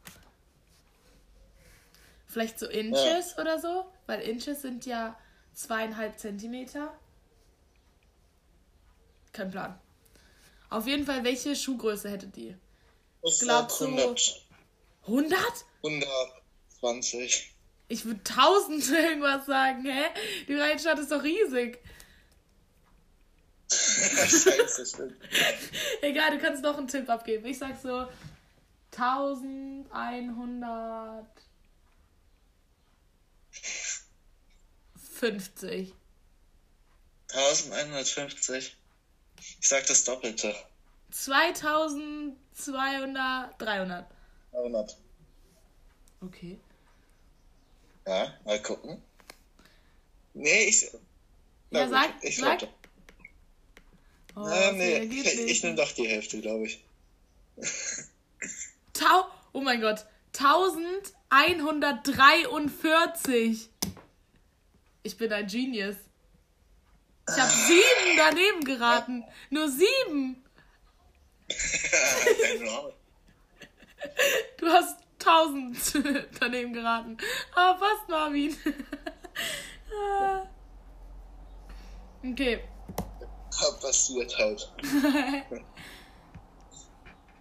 Speaker 1: Vielleicht so Inches oder so, weil Inches sind ja zweieinhalb Zentimeter. Kein Plan. Auf jeden Fall, welche Schuhgröße hättet ihr?
Speaker 2: ich
Speaker 1: glaub
Speaker 2: sag
Speaker 1: so-
Speaker 2: 100,
Speaker 1: 100?
Speaker 2: 120.
Speaker 1: Ich würde 1000 irgendwas sagen, hä? Die Rheinstadt ist doch riesig.
Speaker 2: Scheiße, stimmt.
Speaker 1: Egal, du kannst noch einen Tipp abgeben. Ich sag so 1150.
Speaker 2: 1150. Ich sag das Doppelte.
Speaker 1: 2200, 300.
Speaker 2: 300.
Speaker 1: Okay.
Speaker 2: Ja, mal gucken. Nee, ich.
Speaker 1: Ja, sag,
Speaker 2: ich
Speaker 1: sag.
Speaker 2: glaub,
Speaker 1: Oh,
Speaker 2: Na, nee, ich, ich nehme doch die Hälfte, glaube ich.
Speaker 1: Tau oh mein Gott. 1143. Ich bin ein Genius. Ich habe sieben daneben geraten. Nur sieben. Du hast 1000 daneben geraten. Aber fast, Marvin. Ah. okay.
Speaker 2: Passiert halt.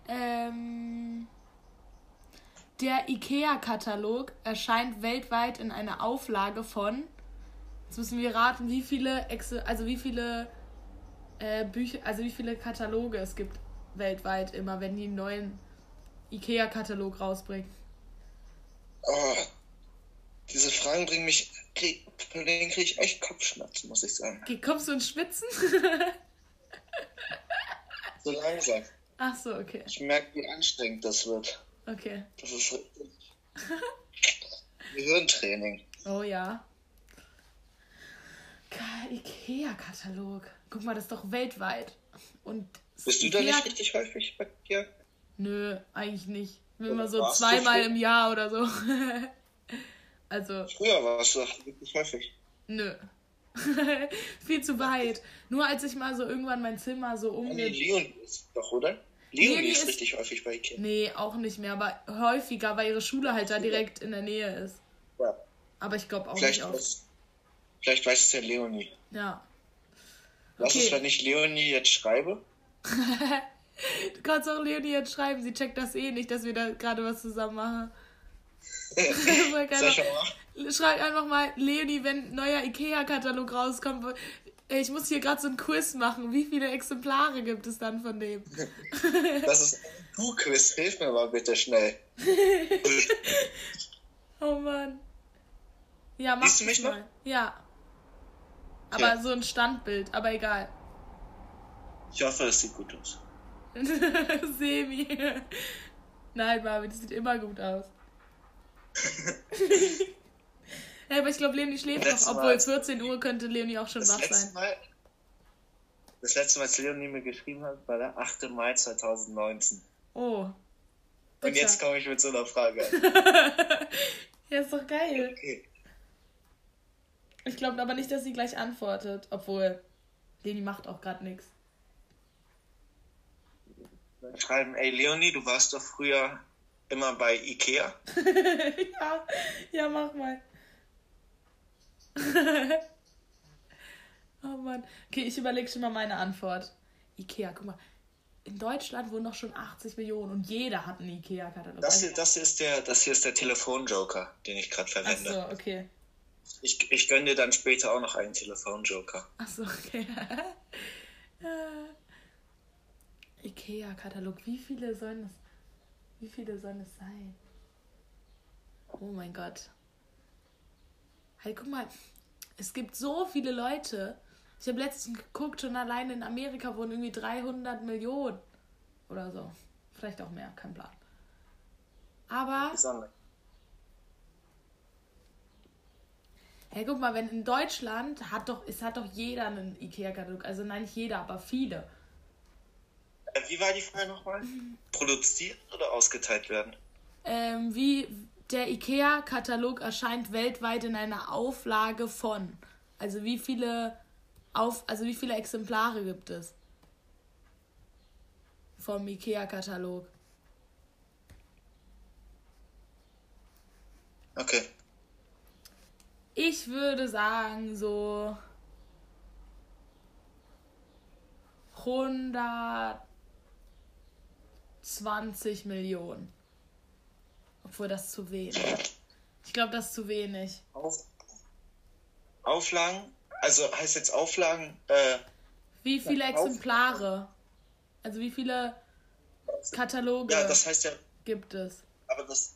Speaker 1: Ähm, der IKEA-Katalog erscheint weltweit in einer Auflage von. Jetzt müssen wir raten, wie viele Excel, also wie viele äh, Bücher, also wie viele Kataloge es gibt weltweit immer, wenn die neuen IKEA-Katalog rausbringen.
Speaker 2: Oh, diese Fragen bringen mich. Krieg, von denen kriege ich echt Kopfschmerzen, muss ich sagen.
Speaker 1: Kommst du ins Schwitzen?
Speaker 2: So langsam.
Speaker 1: Ach so, okay.
Speaker 2: Ich merke, wie anstrengend das wird.
Speaker 1: Okay.
Speaker 2: Das ist richtig. Gehirntraining.
Speaker 1: Oh ja. Ka- IKEA-Katalog. Guck mal, das ist doch weltweit. Und
Speaker 2: Bist du da nicht richtig häufig bei dir?
Speaker 1: Nö, eigentlich nicht. Immer so zweimal im Jahr oder so. also,
Speaker 2: Früher warst du doch wirklich häufig.
Speaker 1: nö. Viel zu weit. Nur als ich mal so irgendwann mein Zimmer so
Speaker 2: Nee,
Speaker 1: umge...
Speaker 2: Leonie ist doch, oder? Leonie
Speaker 1: Leonie
Speaker 2: ist,
Speaker 1: ist-
Speaker 2: richtig häufig bei Ikea.
Speaker 1: Nee, auch nicht mehr, aber häufiger, weil ihre Schule halt da direkt in der Nähe ist.
Speaker 2: Ja.
Speaker 1: Aber ich glaube auch
Speaker 2: Vielleicht,
Speaker 1: nicht
Speaker 2: weiß, vielleicht weiß es ja Leonie.
Speaker 1: Ja.
Speaker 2: Was
Speaker 1: Okay.
Speaker 2: ist, wenn ich Leonie jetzt schreibe?
Speaker 1: Du kannst auch Leonie jetzt schreiben, sie checkt das eh nicht, dass wir da gerade was zusammen machen. Schreib einfach mal, Leonie, wenn ein neuer Ikea-Katalog rauskommt, ich muss hier gerade so ein Quiz machen. Wie viele Exemplare gibt es dann von dem?
Speaker 2: Das ist ein Du-Quiz. Hilf mir mal bitte schnell.
Speaker 1: Oh Mann. Ja, mach
Speaker 2: Siehst du
Speaker 1: das
Speaker 2: mich noch?
Speaker 1: mal. Ja. Aber
Speaker 2: Okay.
Speaker 1: so ein Standbild, aber egal.
Speaker 2: Ich hoffe, es sieht gut aus.
Speaker 1: Semi. Nein, Marvin, das sieht immer gut aus. ja, aber ich glaube, Leonie schläft noch, obwohl
Speaker 2: als-
Speaker 1: 14 Uhr könnte Leonie auch schon wach sein.
Speaker 2: Mal, das letzte Mal, als Leonie mir geschrieben hat, war der 8. Mai 2019.
Speaker 1: Oh.
Speaker 2: Und
Speaker 1: Bitte.
Speaker 2: jetzt komme ich mit so einer Frage.
Speaker 1: Ja, ist doch geil.
Speaker 2: Okay.
Speaker 1: Ich glaube aber nicht, dass sie gleich antwortet, obwohl Leni macht auch gerade nichts.
Speaker 2: Schreiben, ey Leonie, du warst doch früher immer bei Ikea.
Speaker 1: ja, ja, mach mal. oh Mann. Okay, ich überlege schon mal meine Antwort. Ikea, guck mal. In Deutschland wohnen doch schon 80 Millionen und jeder hat einen Ikea-Katalog.
Speaker 2: Das hier, das hier ist der, das hier ist der Telefonjoker, den ich gerade
Speaker 1: Ach
Speaker 2: verwende.
Speaker 1: so, okay.
Speaker 2: Ich, ich gönne dir dann später auch noch einen Telefonjoker.
Speaker 1: Ach so, okay. Ikea-Katalog. Wie viele sollen das? Wie viele sollen es sein? Oh mein Gott. Hey, guck mal. Es gibt so viele Leute. Ich habe letztens geguckt, schon allein in Amerika wurden irgendwie 300 Millionen oder so. Vielleicht auch mehr, kein Plan. Aber. Hey, guck mal, wenn in Deutschland hat doch, es hat doch jeder einen IKEA-Katalog. Also nein, nicht jeder, aber viele.
Speaker 2: Äh, wie war die Frage nochmal? Produziert oder ausgeteilt werden?
Speaker 1: Ähm, wie der IKEA-Katalog erscheint weltweit in einer Auflage von. Also wie viele auf, also wie viele Exemplare gibt es vom IKEA-Katalog?
Speaker 2: Okay.
Speaker 1: Ich würde sagen so 120 Millionen. Obwohl das zu wenig. Ich glaube, das ist zu wenig.
Speaker 2: Auf, Auflagen? Also heißt jetzt Auflagen. Äh,
Speaker 1: wie viele Exemplare? Also wie viele Kataloge
Speaker 2: ja, das heißt ja,
Speaker 1: gibt es?
Speaker 2: Aber das.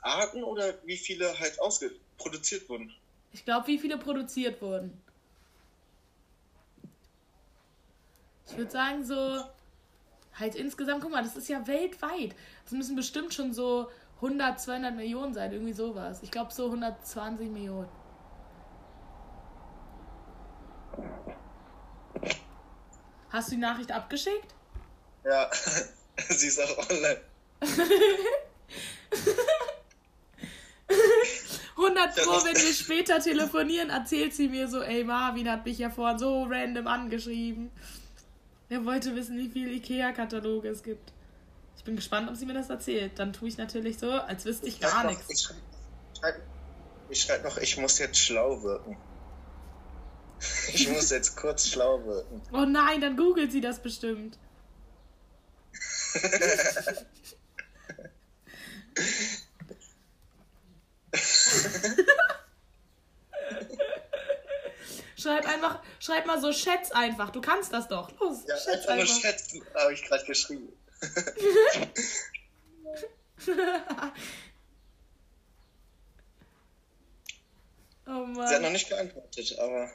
Speaker 2: Arten oder wie viele halt ausge produziert wurden?
Speaker 1: Ich glaube, wie viele produziert wurden. Ich würde sagen, so. Halt insgesamt, guck mal, das ist ja weltweit. Das müssen bestimmt schon so 100, 200 Millionen sein, irgendwie sowas. Ich glaube, so 120 Millionen. Hast du die Nachricht abgeschickt?
Speaker 2: Ja, sie ist auch online.
Speaker 1: 100 Pro, wenn wir später telefonieren, erzählt sie mir so, ey, Marvin hat mich ja vorhin so random angeschrieben. Er wollte wissen, wie viele Ikea-Kataloge es gibt. Ich bin gespannt, ob sie mir das erzählt. Dann tue ich natürlich so, als wüsste ich gar nichts.
Speaker 2: Ich schreibe schreib noch, ich muss jetzt schlau wirken. Ich muss jetzt kurz schlau wirken.
Speaker 1: Oh nein, dann googelt sie das bestimmt. schreib einfach, schreib mal so Schätz einfach. Du kannst das doch. Los,
Speaker 2: ja,
Speaker 1: schätz
Speaker 2: einfach. Nur schätzen, habe ich gerade geschrieben.
Speaker 1: oh Mann.
Speaker 2: Sie hat noch nicht geantwortet, aber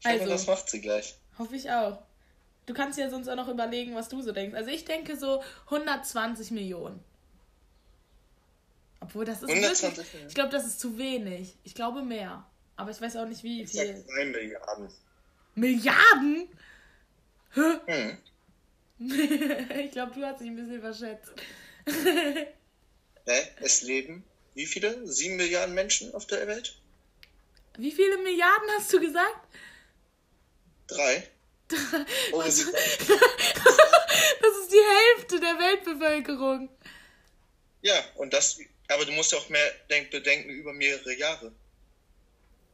Speaker 2: ich also, hoffe, das macht sie gleich.
Speaker 1: Hoffe ich auch. Du kannst ja sonst auch noch überlegen, was du so denkst. Also ich denke so 120 Millionen. Obwohl das ist 120 wirklich, ich glaube, das ist zu wenig. Ich glaube mehr. Aber ich weiß auch nicht, wie
Speaker 2: ich
Speaker 1: viel.
Speaker 2: Sag 2 Milliarden.
Speaker 1: Milliarden? Hä? Hm. ich glaube, du hast dich ein bisschen verschätzt.
Speaker 2: Hä? Es leben wie viele? Sieben Milliarden Menschen auf der Welt?
Speaker 1: Wie viele Milliarden hast du gesagt?
Speaker 2: Drei.
Speaker 1: Oh, das, ist die Hälfte der Weltbevölkerung.
Speaker 2: Ja, und das, aber du musst ja auch mehr bedenken über mehrere Jahre.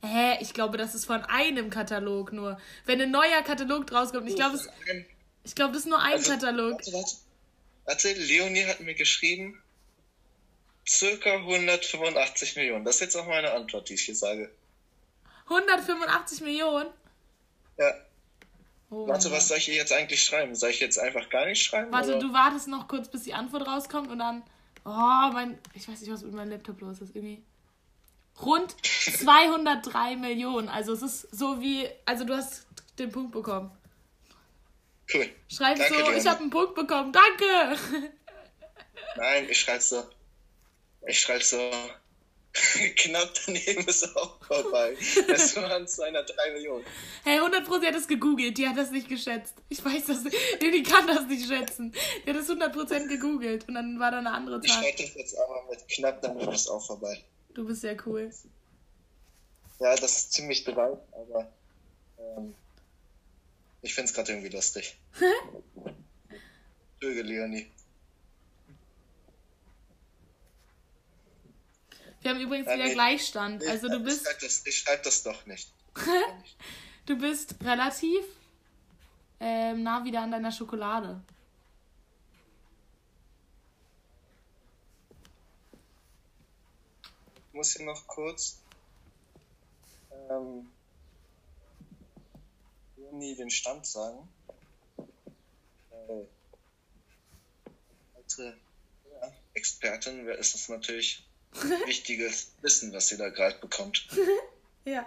Speaker 1: Hä? Ich glaube, das ist von einem Katalog nur. Wenn ein neuer Katalog draus kommt, ich glaube, es, ich glaube, das ist nur ein also, Katalog.
Speaker 2: Warte, warte. warte, Leonie hat mir geschrieben, circa 185 Millionen. Das ist jetzt auch meine Antwort, die ich hier sage.
Speaker 1: 185 Millionen?
Speaker 2: Ja. Oh, Warte, was soll ich hier jetzt eigentlich schreiben? Soll ich jetzt einfach gar nicht schreiben?
Speaker 1: Warte, oder? du wartest noch kurz, bis die Antwort rauskommt und dann. Oh, mein. Ich weiß nicht, was mit meinem Laptop los ist. Irgendwie. Rund 203 Millionen. Also es ist so wie. Also du hast den Punkt bekommen.
Speaker 2: Cool.
Speaker 1: Schreib Danke, so, ich habe einen Punkt bekommen. Danke!
Speaker 2: Nein, ich schreibe so. Ich schreibe so. Knapp daneben ist auch vorbei. Es waren 203 Millionen.
Speaker 1: Hey, 100 Pro, sie hat es gegoogelt. Die hat das nicht geschätzt. Ich weiß das nicht. Nee, die kann das nicht schätzen. Die hat es 100% gegoogelt. Und dann war da eine andere
Speaker 2: Zahl. Ich schreibe das jetzt aber mit knapp daneben ist auch vorbei.
Speaker 1: Du bist sehr cool.
Speaker 2: Ja, das ist ziemlich bereit, aber ähm, ich finde es gerade irgendwie lustig. Entschuldige, Leonie.
Speaker 1: Wir haben übrigens ja, wieder nee, Gleichstand. Also du bist.
Speaker 2: Ich schreibe das, schreib das doch nicht.
Speaker 1: du bist relativ ähm, nah wieder an deiner Schokolade.
Speaker 2: Muss hier noch kurz ähm, nie den Stand sagen. Äh, alte ja, Expertin ist es natürlich wichtiges Wissen, was sie da gerade bekommt.
Speaker 1: ja.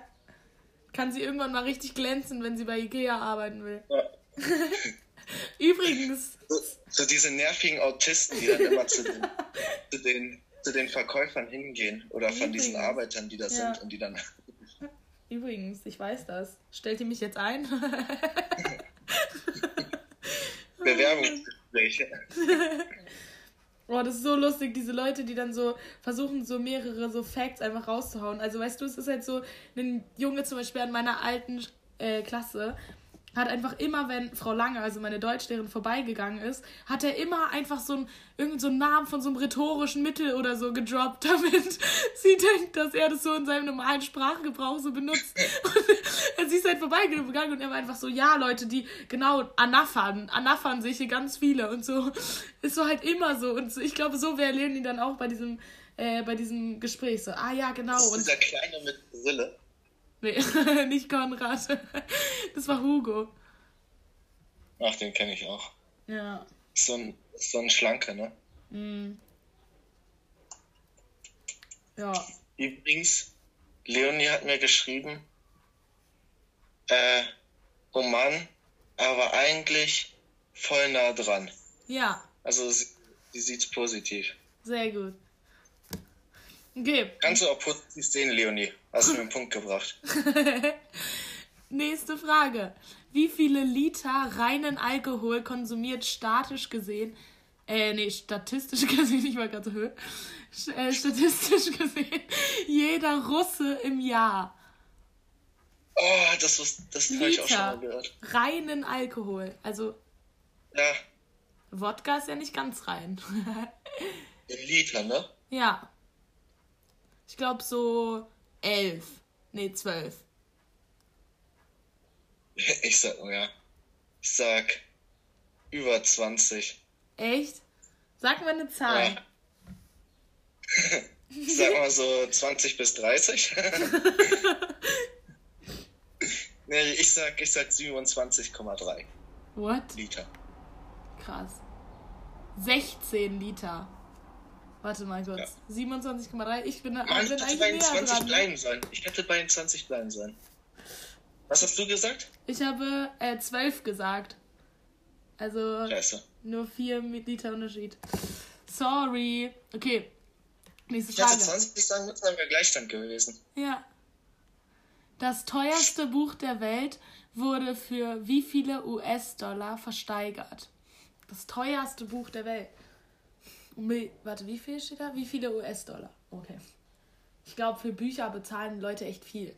Speaker 1: kann sie irgendwann mal richtig glänzen, wenn sie bei Ikea arbeiten will.
Speaker 2: Ja.
Speaker 1: Übrigens,
Speaker 2: So, so diese nervigen Autisten, die dann immer zu den, zu den, zu den Verkäufern hingehen oder von diesen
Speaker 1: Übrigens.
Speaker 2: Arbeitern, die da
Speaker 1: Ja.
Speaker 2: sind und die dann.
Speaker 1: übrigens, ich weiß das. Stellt ihr mich jetzt ein?
Speaker 2: Bewerbungsgespräche.
Speaker 1: Oh, das ist so lustig, diese Leute, die dann so versuchen, so mehrere so Facts einfach rauszuhauen. Also, weißt du, es ist halt so, ein Junge zum Beispiel an meiner alten äh, Klasse hat einfach immer, wenn Frau Lange, also meine Deutschlehrerin, vorbeigegangen ist, hat er immer einfach so einen, irgendeinen so einen Namen von so einem rhetorischen Mittel oder so gedroppt, damit sie denkt, dass er das so in seinem normalen Sprachgebrauch so benutzt. Und sie ist halt vorbeigegangen und er war einfach so, ja, Leute, die genau anaffern, anaffern sich hier ganz viele und so. Ist so halt immer so. Und so, ich glaube, so wäre Leonie dann auch bei diesem, äh, bei diesem Gespräch so, ah ja, genau.
Speaker 2: Das ist
Speaker 1: Und
Speaker 2: dieser Kleine mit Brille.
Speaker 1: Nee, nicht Konrad. Das war Hugo.
Speaker 2: Ach, den kenne ich auch.
Speaker 1: Ja.
Speaker 2: So ein, so ein Schlanke, ne?
Speaker 1: Mm. Ja.
Speaker 2: Übrigens, Leonie hat mir geschrieben, äh, oh Mann, aber eigentlich voll nah dran.
Speaker 1: Ja,
Speaker 2: Also sie, sie sieht's positiv.
Speaker 1: sehr gut. Okay,
Speaker 2: Kannst du auch positiv sehen, Leonie. Hast du mir einen Punkt gebracht.
Speaker 1: nächste Frage. Wie viele Liter reinen Alkohol konsumiert statisch gesehen, äh, nee, statistisch gesehen, ich war gerade so höher, Sch- äh, statistisch gesehen, jeder Russe im Jahr?
Speaker 2: Oh, das, was- das habe ich auch schon mal
Speaker 1: Liter
Speaker 2: gehört.
Speaker 1: reinen Alkohol. Also,
Speaker 2: Ja,
Speaker 1: Wodka ist ja nicht ganz rein.
Speaker 2: in Liter, ne?
Speaker 1: ja. Ich glaube so elf. Nee, zwölf.
Speaker 2: Ich sag, ja. Ich sag über 20.
Speaker 1: Echt? Sag mal eine Zahl.
Speaker 2: Ja. Ich sag mal so 20 bis 30. nee, ich sag, ich sag 27,3
Speaker 1: What?
Speaker 2: Liter.
Speaker 1: Krass. 16 Liter. Warte mal kurz. 27,3. Ich bin,
Speaker 2: Mann, ich
Speaker 1: bin eigentlich
Speaker 2: bei den
Speaker 1: näher
Speaker 2: 20
Speaker 1: dran.
Speaker 2: bleiben sollen. Ich hätte bei den 20 bleiben sollen. Was hast du gesagt?
Speaker 1: Ich habe äh, 12 gesagt. Also
Speaker 2: Scheiße.
Speaker 1: nur 4 Liter Unterschied. Sorry. Okay. Nächste
Speaker 2: Ich hätte
Speaker 1: Frage.
Speaker 2: 20 sagen müssen, dann wäre Gleichstand gewesen.
Speaker 1: Ja. Das teuerste Buch der Welt wurde für wie viele US-Dollar versteigert? Das teuerste Buch der Welt. Warte, wie viel steht da? Wie viele US-Dollar? Okay. Ich glaube, für Bücher bezahlen Leute echt viel.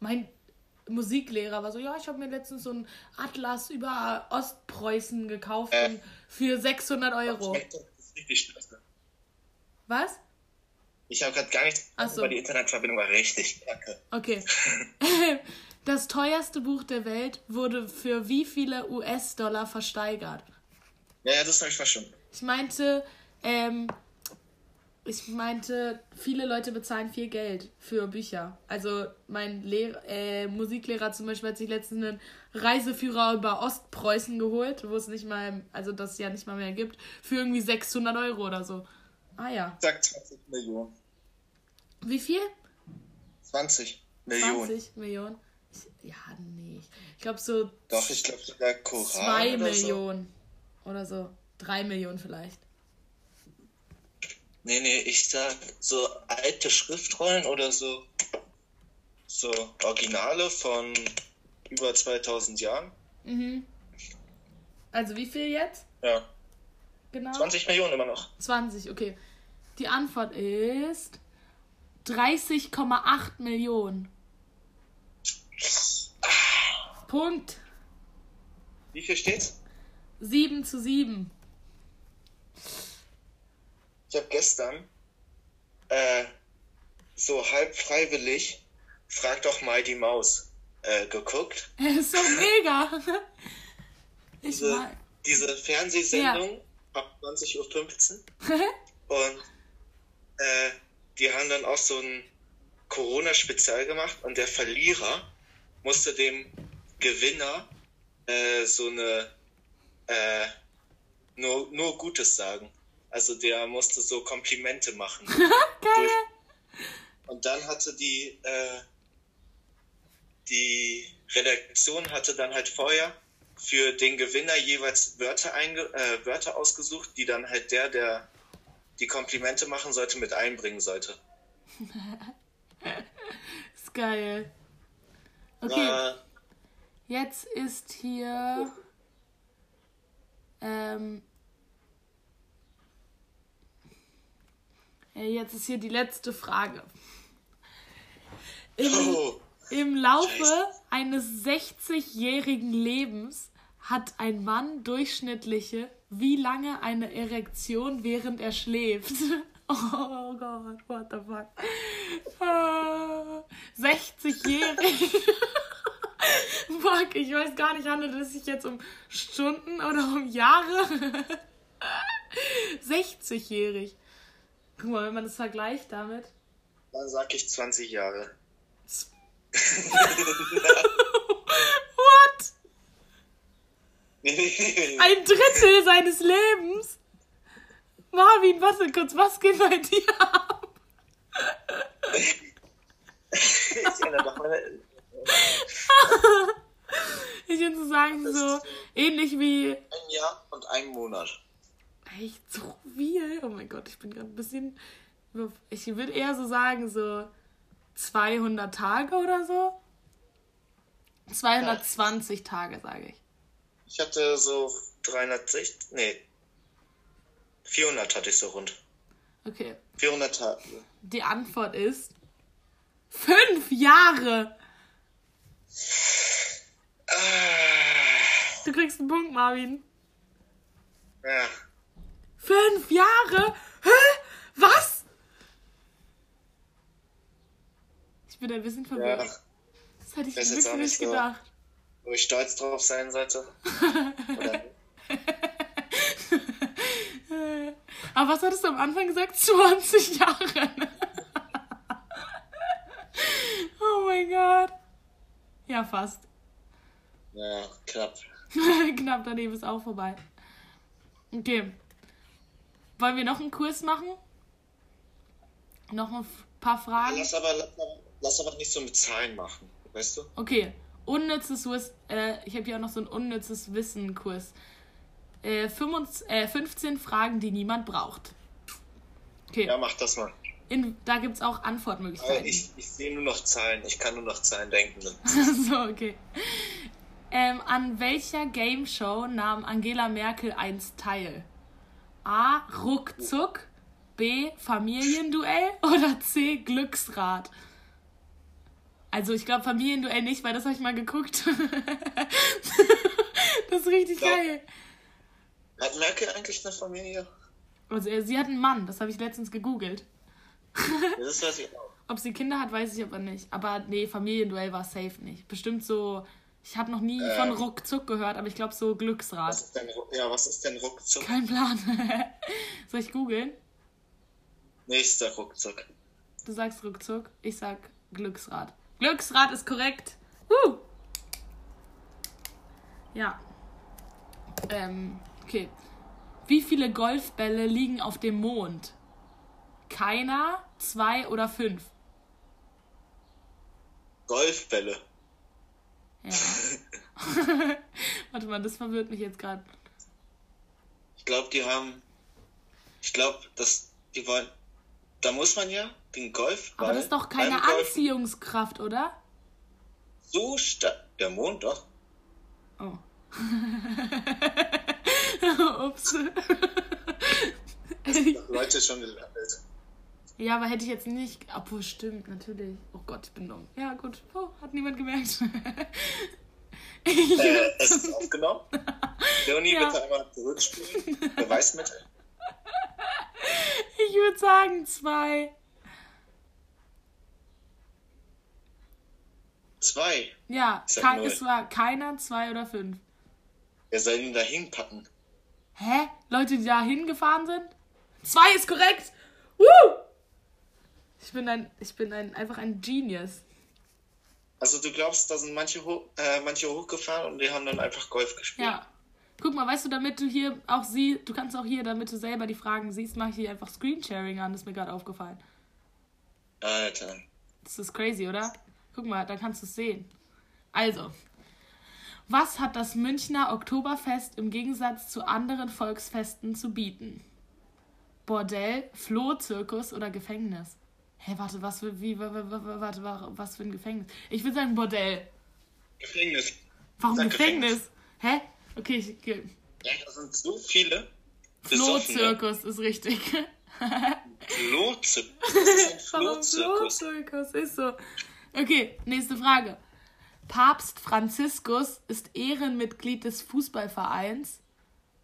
Speaker 1: Mein Musiklehrer war so, ja, ich habe mir letztens so einen Atlas über Ostpreußen gekauft
Speaker 2: Äh.
Speaker 1: für 600 Euro. Was?
Speaker 2: Ich habe gerade gar nichts
Speaker 1: Ach so.
Speaker 2: aber die Internetverbindung war richtig kacke.
Speaker 1: Okay. Das teuerste Buch der Welt wurde für wie viele US-Dollar versteigert?
Speaker 2: Ja, ja, das habe ich verstanden.
Speaker 1: Ich meinte, ähm, ich meinte, viele Leute bezahlen viel Geld für Bücher. Also mein Lehr äh, Musiklehrer zum Beispiel hat sich letztens einen Reiseführer über Ostpreußen geholt, wo es nicht mal, also das ja nicht mal mehr gibt, für irgendwie 600 Euro oder so. Ah ja.
Speaker 2: Sag 20 Millionen.
Speaker 1: Wie viel?
Speaker 2: 20 Millionen.
Speaker 1: 20 Millionen? Ich, ja, nee. Ich glaube so
Speaker 2: Doch, ich glaube sogar Koran
Speaker 1: Zwei
Speaker 2: oder
Speaker 1: Millionen. Oder so. Drei Millionen vielleicht.
Speaker 2: Nee, nee, ich sag so alte Schriftrollen oder so so Originale von über 2000 Jahren.
Speaker 1: Mhm. Also wie viel jetzt?
Speaker 2: Ja,
Speaker 1: Genau.
Speaker 2: 20 Millionen immer noch.
Speaker 1: 20, okay. Die Antwort ist 30,8 Millionen. Punkt.
Speaker 2: Wie viel steht's?
Speaker 1: 7 zu 7.
Speaker 2: Ich habe gestern äh, so halb freiwillig Frag doch mal die Maus äh, geguckt.
Speaker 1: ist so mega. Ich
Speaker 2: Diese,
Speaker 1: mag.
Speaker 2: diese Fernsehsendung ab 20.15 Uhr. Und äh, die haben dann auch so ein Corona-Spezial gemacht und der Verlierer musste dem Gewinner äh, so eine äh, nur, nur Gutes sagen. Also der musste so Komplimente machen.
Speaker 1: Geil.
Speaker 2: Und dann hatte die, äh, die Redaktion hatte dann halt vorher für den Gewinner jeweils Wörter, einge äh, Wörter ausgesucht, die dann halt der, der die Komplimente machen sollte, mit einbringen sollte.
Speaker 1: ist geil. Okay. Äh, Jetzt ist hier. Ähm, jetzt ist hier die letzte Frage. Im, oh, im Laufe eines 60-jährigen Lebens hat ein Mann durchschnittliche wie lange eine Erektion während er schläft? Oh Gott, what the fuck? 60-jährig. Fuck, ich weiß gar nicht, handelt es sich jetzt um Stunden oder um Jahre? 60-jährig. Guck mal, wenn man das vergleicht damit.
Speaker 2: Dann sag ich 20 Jahre.
Speaker 1: What? Ein Drittel seines Lebens? Marvin, warte kurz, was geht bei dir ab? ich würde sagen, so ähnlich wie.
Speaker 2: Ein Jahr und ein Monat.
Speaker 1: Echt so viel? Oh mein Gott, ich bin gerade ein bisschen. Ich würde eher so sagen, so 200 Tage oder so. 220 ja. Tage, sage ich.
Speaker 2: Ich hatte so 360. Nee. 400 hatte ich so rund.
Speaker 1: Okay.
Speaker 2: 400 Tage.
Speaker 1: Die Antwort ist. Fünf Jahre! Du kriegst einen Punkt, Marvin.
Speaker 2: Ja.
Speaker 1: Fünf Jahre? Hä? Was? Ich bin ein bisschen verwirrt. Ja. Das hätte ich das wirklich nicht so, gedacht.
Speaker 2: Wo ich stolz drauf sein sollte.
Speaker 1: Aber was hattest du am Anfang gesagt? 20 Jahre. oh mein Gott. Ja, fast.
Speaker 2: Ja, knapp.
Speaker 1: knapp daneben ist auch vorbei. Okay. Wollen wir noch einen Kurs machen? Noch ein paar Fragen?
Speaker 2: Lass aber, lass, lass aber nicht so mit Zahlen machen, weißt du?
Speaker 1: Okay. Unnützes Wissen. Äh, ich habe hier auch noch so einen unnützes Wissen-Kurs. Äh, 15, äh, 15 Fragen, die niemand braucht.
Speaker 2: Okay. Ja, mach das mal.
Speaker 1: In, da gibt es auch Antwortmöglichkeiten.
Speaker 2: Ich, ich sehe nur noch Zahlen. Ich kann nur noch Zahlen denken.
Speaker 1: so, okay. Ähm, an welcher Game Show nahm Angela Merkel einst teil? A. Ruckzuck. B. Familienduell. Oder C. Glücksrad. Also ich glaube Familienduell nicht, weil das habe ich mal geguckt. das ist richtig glaub, geil.
Speaker 2: Hat Merkel eigentlich eine Familie?
Speaker 1: Also sie hat einen Mann, das habe ich letztens gegoogelt.
Speaker 2: Das weiß ich auch.
Speaker 1: Ob sie Kinder hat, weiß ich aber nicht. Aber nee, Familienduell war safe nicht. Bestimmt so. Ich habe noch nie ähm, von Ruckzuck gehört, aber ich glaube so Glücksrad.
Speaker 2: Was ist denn, ja, was ist denn Ruckzuck?
Speaker 1: Kein Plan. Soll ich googeln?
Speaker 2: Nächster Ruckzuck.
Speaker 1: Du sagst Ruckzuck, ich sag Glücksrad. Glücksrad ist korrekt. Uh! Ja. Ähm, okay. Wie viele Golfbälle liegen auf dem Mond? keiner, zwei oder fünf?
Speaker 2: Golfbälle.
Speaker 1: Ja. Warte mal, das verwirrt mich jetzt gerade.
Speaker 2: Ich glaube, die haben. Ich glaube, dass die wollen. Da muss man ja den Golf.
Speaker 1: Aber das ist doch keine Anziehungskraft, oder?
Speaker 2: So stark. Der Mond doch.
Speaker 1: Oh. Ups.
Speaker 2: Leute schon gelandet.
Speaker 1: Ja, aber hätte ich jetzt nicht. Obwohl, stimmt, natürlich. Oh Gott, ich bin dumm. Ja, gut. Oh, hat niemand gemerkt.
Speaker 2: äh, es ist aufgenommen. Leonie, ja. bitte einmal zurückspielen. Beweismittel.
Speaker 1: Ich würde sagen zwei.
Speaker 2: Zwei?
Speaker 1: Ja, kein, es war keiner, zwei oder fünf.
Speaker 2: Wer soll ihn da hinpacken?
Speaker 1: Hä? Leute, die da hingefahren sind? Zwei ist korrekt! Woo! Ich bin ein, ich bin ein, einfach ein Genius.
Speaker 2: Also du glaubst, da sind manche, hoch, äh, manche hochgefahren und die haben dann einfach Golf gespielt?
Speaker 1: Ja. Guck mal, weißt du, damit du hier auch siehst, du kannst auch hier, damit du selber die Fragen siehst, mache ich hier einfach Screensharing an, das ist mir gerade aufgefallen.
Speaker 2: Alter.
Speaker 1: Das ist crazy, oder? Guck mal, da kannst du es sehen. Also, was hat das Münchner Oktoberfest im Gegensatz zu anderen Volksfesten zu bieten? Bordell, Flohzirkus oder Gefängnis? Hä, warte, was für, wie, warte, was für ein Gefängnis? Ich würde sagen Bordell.
Speaker 2: Gefängnis.
Speaker 1: Warum
Speaker 2: Sag
Speaker 1: Gefängnis? Hä? Okay, ich, ge-
Speaker 2: Ja, da sind so viele.
Speaker 1: Flohzirkus ist richtig.
Speaker 2: Flohzirkus.
Speaker 1: Warum.
Speaker 2: Flohzirkus?
Speaker 1: Ist so. Okay, nächste Frage. Papst Franziskus ist Ehrenmitglied des Fußballvereins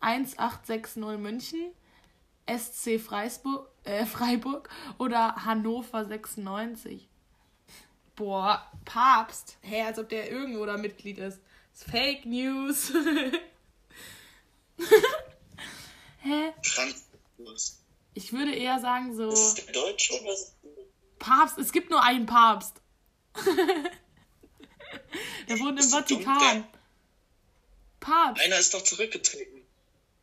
Speaker 1: 1860 München, SC Freisburg, äh, Freiburg oder Hannover 96. Boah, Papst. Hä, als ob der irgendwo da Mitglied ist. Das ist Fake News. Hä? Ich würde eher sagen so
Speaker 2: Ist es der Deutsche oder?
Speaker 1: Papst. Es gibt nur einen Papst. der wohnt im
Speaker 2: du dumm?
Speaker 1: Vatikan. Papst.
Speaker 2: Einer ist doch zurückgetreten.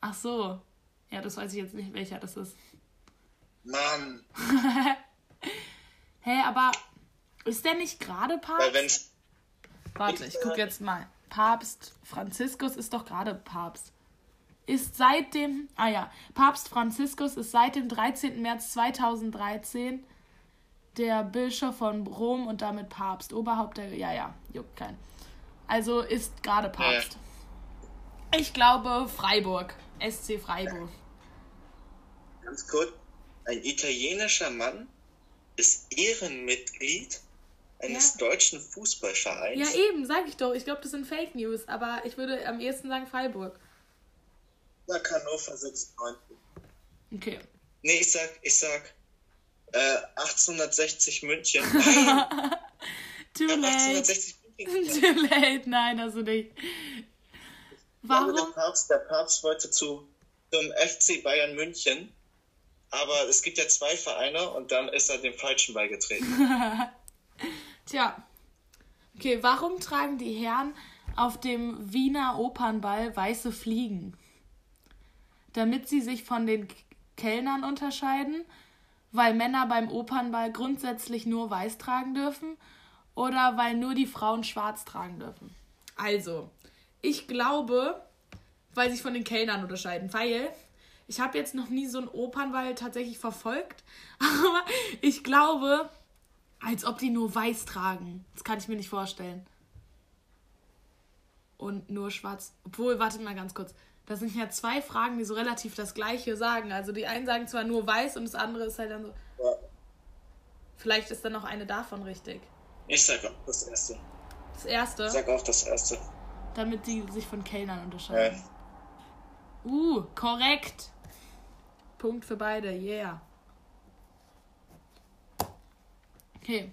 Speaker 1: Ach so. Ja, das weiß ich jetzt nicht, welcher das ist.
Speaker 2: Mann.
Speaker 1: Hä, aber ist der nicht gerade
Speaker 2: Weil
Speaker 1: Papst?
Speaker 2: wenn's.
Speaker 1: Warte, ich gucke jetzt mal. Papst Franziskus ist doch gerade Papst. Ist seit dem, ah ja, Papst Franziskus ist seit dem 13. März 2013 der Bischof von Rom und damit Papst. Oberhaupt der, ja, ja, juckt kein. Also ist gerade Papst. Ich glaube Freiburg. SC Freiburg.
Speaker 2: Ganz kurz. Ein italienischer Mann ist Ehrenmitglied eines
Speaker 1: Ja.
Speaker 2: deutschen Fußballvereins.
Speaker 1: Ja, eben, sag ich doch. Ich glaube, das sind Fake News, aber ich würde am ehesten sagen Freiburg.
Speaker 2: Sag Hannover 96.
Speaker 1: Okay.
Speaker 2: Nee, ich sag, ich sag äh, 1860 München.
Speaker 1: Too late.
Speaker 2: 1860 München.
Speaker 1: Too late. Nein, also nicht.
Speaker 2: Aber Der
Speaker 1: Warum?
Speaker 2: Papst, der Papst wollte zu, zum FC Bayern München, aber es gibt ja zwei Vereine und dann ist er dem Falschen beigetreten.
Speaker 1: Tja. Okay, warum tragen die Herren auf dem Wiener Opernball weiße Fliegen? Damit sie sich von den Kellnern unterscheiden? Weil Männer beim Opernball grundsätzlich nur weiß tragen dürfen? Oder weil nur die Frauen schwarz tragen dürfen? Also, ich glaube, weil sich von den Kellnern unterscheiden. Weil ich habe jetzt noch nie so einen Opernball tatsächlich verfolgt. Aber ich glaube, als ob die nur weiß tragen. Das kann ich mir nicht vorstellen. Und nur schwarz. Obwohl, wartet mal ganz kurz. Das sind ja zwei Fragen, die so relativ das gleiche sagen. Also die einen sagen zwar nur weiß und das andere ist halt dann so.
Speaker 2: Ja.
Speaker 1: Vielleicht ist dann noch eine davon richtig.
Speaker 2: Ich sag auch das erste.
Speaker 1: Das erste,
Speaker 2: Ich sag auch das erste.
Speaker 1: Damit die sich von Kellnern unterscheiden.
Speaker 2: Ja.
Speaker 1: Uh, korrekt. Punkt für beide, yeah. Okay.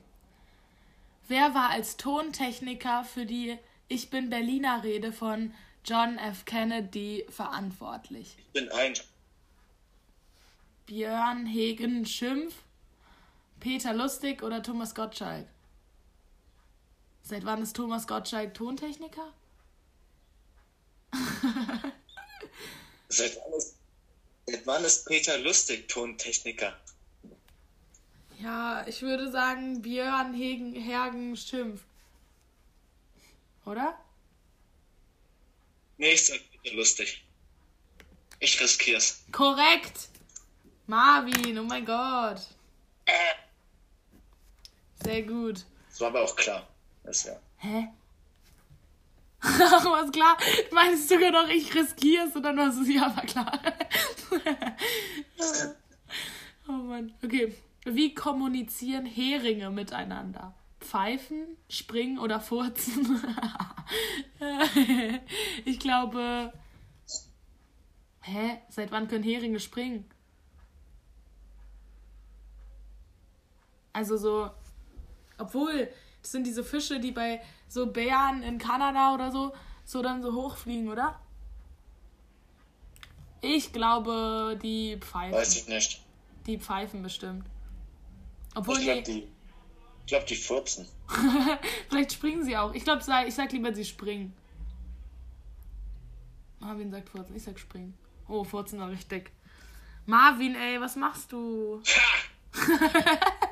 Speaker 1: Wer war als Tontechniker für die Ich bin Berliner Rede von John F. Kennedy verantwortlich?
Speaker 2: Ich bin ein.
Speaker 1: Björn Hegen Schimpf, Peter Lustig oder Thomas Gottschalk? Seit wann ist Thomas Gottschalk Tontechniker?
Speaker 2: Seit wann ist, seit wann ist Peter Lustig Tontechniker?
Speaker 1: Ja, ich würde sagen Björn Hegen, Hergen Schimpf. Oder?
Speaker 2: Nee, ich sag Peter Lustig. Ich riskier's.
Speaker 1: Korrekt! Marvin, oh mein Gott. Sehr gut.
Speaker 2: Das war aber auch klar. Das ja.
Speaker 1: Hä? Ach, was klar. Meinst du sogar noch, ich riskier's und dann war es ja, war klar. oh Mann. Okay. Wie kommunizieren Heringe miteinander? Pfeifen, springen oder furzen? ich glaube. Hä? Seit wann können Heringe springen? Also so. Obwohl, das sind diese Fische, die bei so Bären in Kanada oder so, so dann so hochfliegen, oder? Ich glaube, die pfeifen.
Speaker 2: Weiß ich nicht.
Speaker 1: Die pfeifen bestimmt. Obwohl,
Speaker 2: Ich glaube, die. Ich glaube, die furzen.
Speaker 1: vielleicht springen sie auch. Ich glaube, ich sag lieber, sie springen. Marvin sagt furzen, ich sag springen. Oh, furzen war richtig. Marvin, ey, was machst du?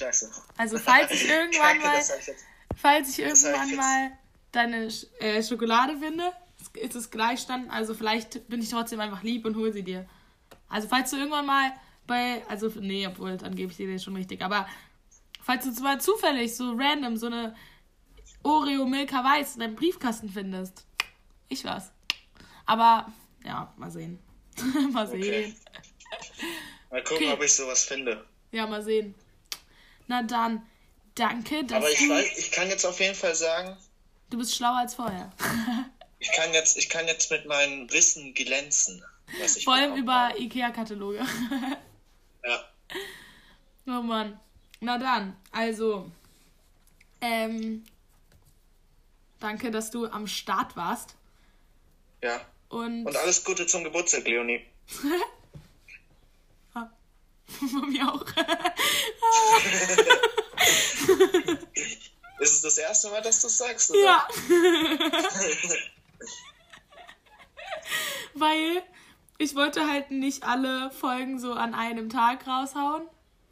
Speaker 2: Scheiße.
Speaker 1: Also, falls ich irgendwann
Speaker 2: Kacke,
Speaker 1: mal
Speaker 2: ich jetzt.
Speaker 1: falls ich
Speaker 2: ich
Speaker 1: irgendwann
Speaker 2: jetzt-
Speaker 1: mal deine äh, Schokolade finde, ist es Gleichstand. Also vielleicht bin ich trotzdem einfach lieb und hol sie dir. Also falls du irgendwann mal bei, also nee, obwohl, dann gebe ich dir das schon richtig. Aber falls du zwar zufällig so random so eine Oreo Milka Weiß in deinem Briefkasten findest, ich was. Aber ja, mal sehen. mal sehen.
Speaker 2: Okay. Mal gucken,
Speaker 1: Okay.
Speaker 2: ob ich sowas finde.
Speaker 1: Ja, mal sehen. Na dann, danke, dass
Speaker 2: Aber ich,
Speaker 1: du.
Speaker 2: weiß, ich kann jetzt auf jeden Fall sagen,
Speaker 1: Du bist schlauer als vorher.
Speaker 2: ich kann jetzt, ich kann jetzt mit meinem Wissen glänzen.
Speaker 1: Vor allem über. IKEA-Kataloge.
Speaker 2: Ja.
Speaker 1: oh Mann. Na dann, also. Ähm. Danke, dass du am Start warst.
Speaker 2: ja.
Speaker 1: Und.
Speaker 2: Und alles Gute zum Geburtstag, Leonie.
Speaker 1: Von mir auch.
Speaker 2: Ist es das erste Mal, dass du es sagst? Oder?
Speaker 1: ja. Weil ich wollte halt nicht alle Folgen so an einem Tag raushauen.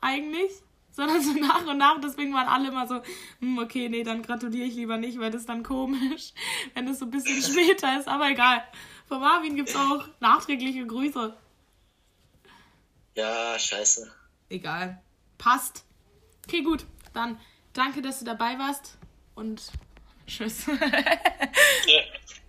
Speaker 1: Eigentlich. Sondern so nach und nach. Deswegen waren alle immer so, hm, okay, nee, dann gratuliere ich lieber nicht, weil das ist dann komisch, wenn es so ein bisschen später ist. Aber egal. Von Marvin gibt's auch nachträgliche Grüße.
Speaker 2: Ja, scheiße.
Speaker 1: Egal. Passt. Okay, gut. Dann danke, dass du dabei warst. Und tschüss.
Speaker 2: Ja.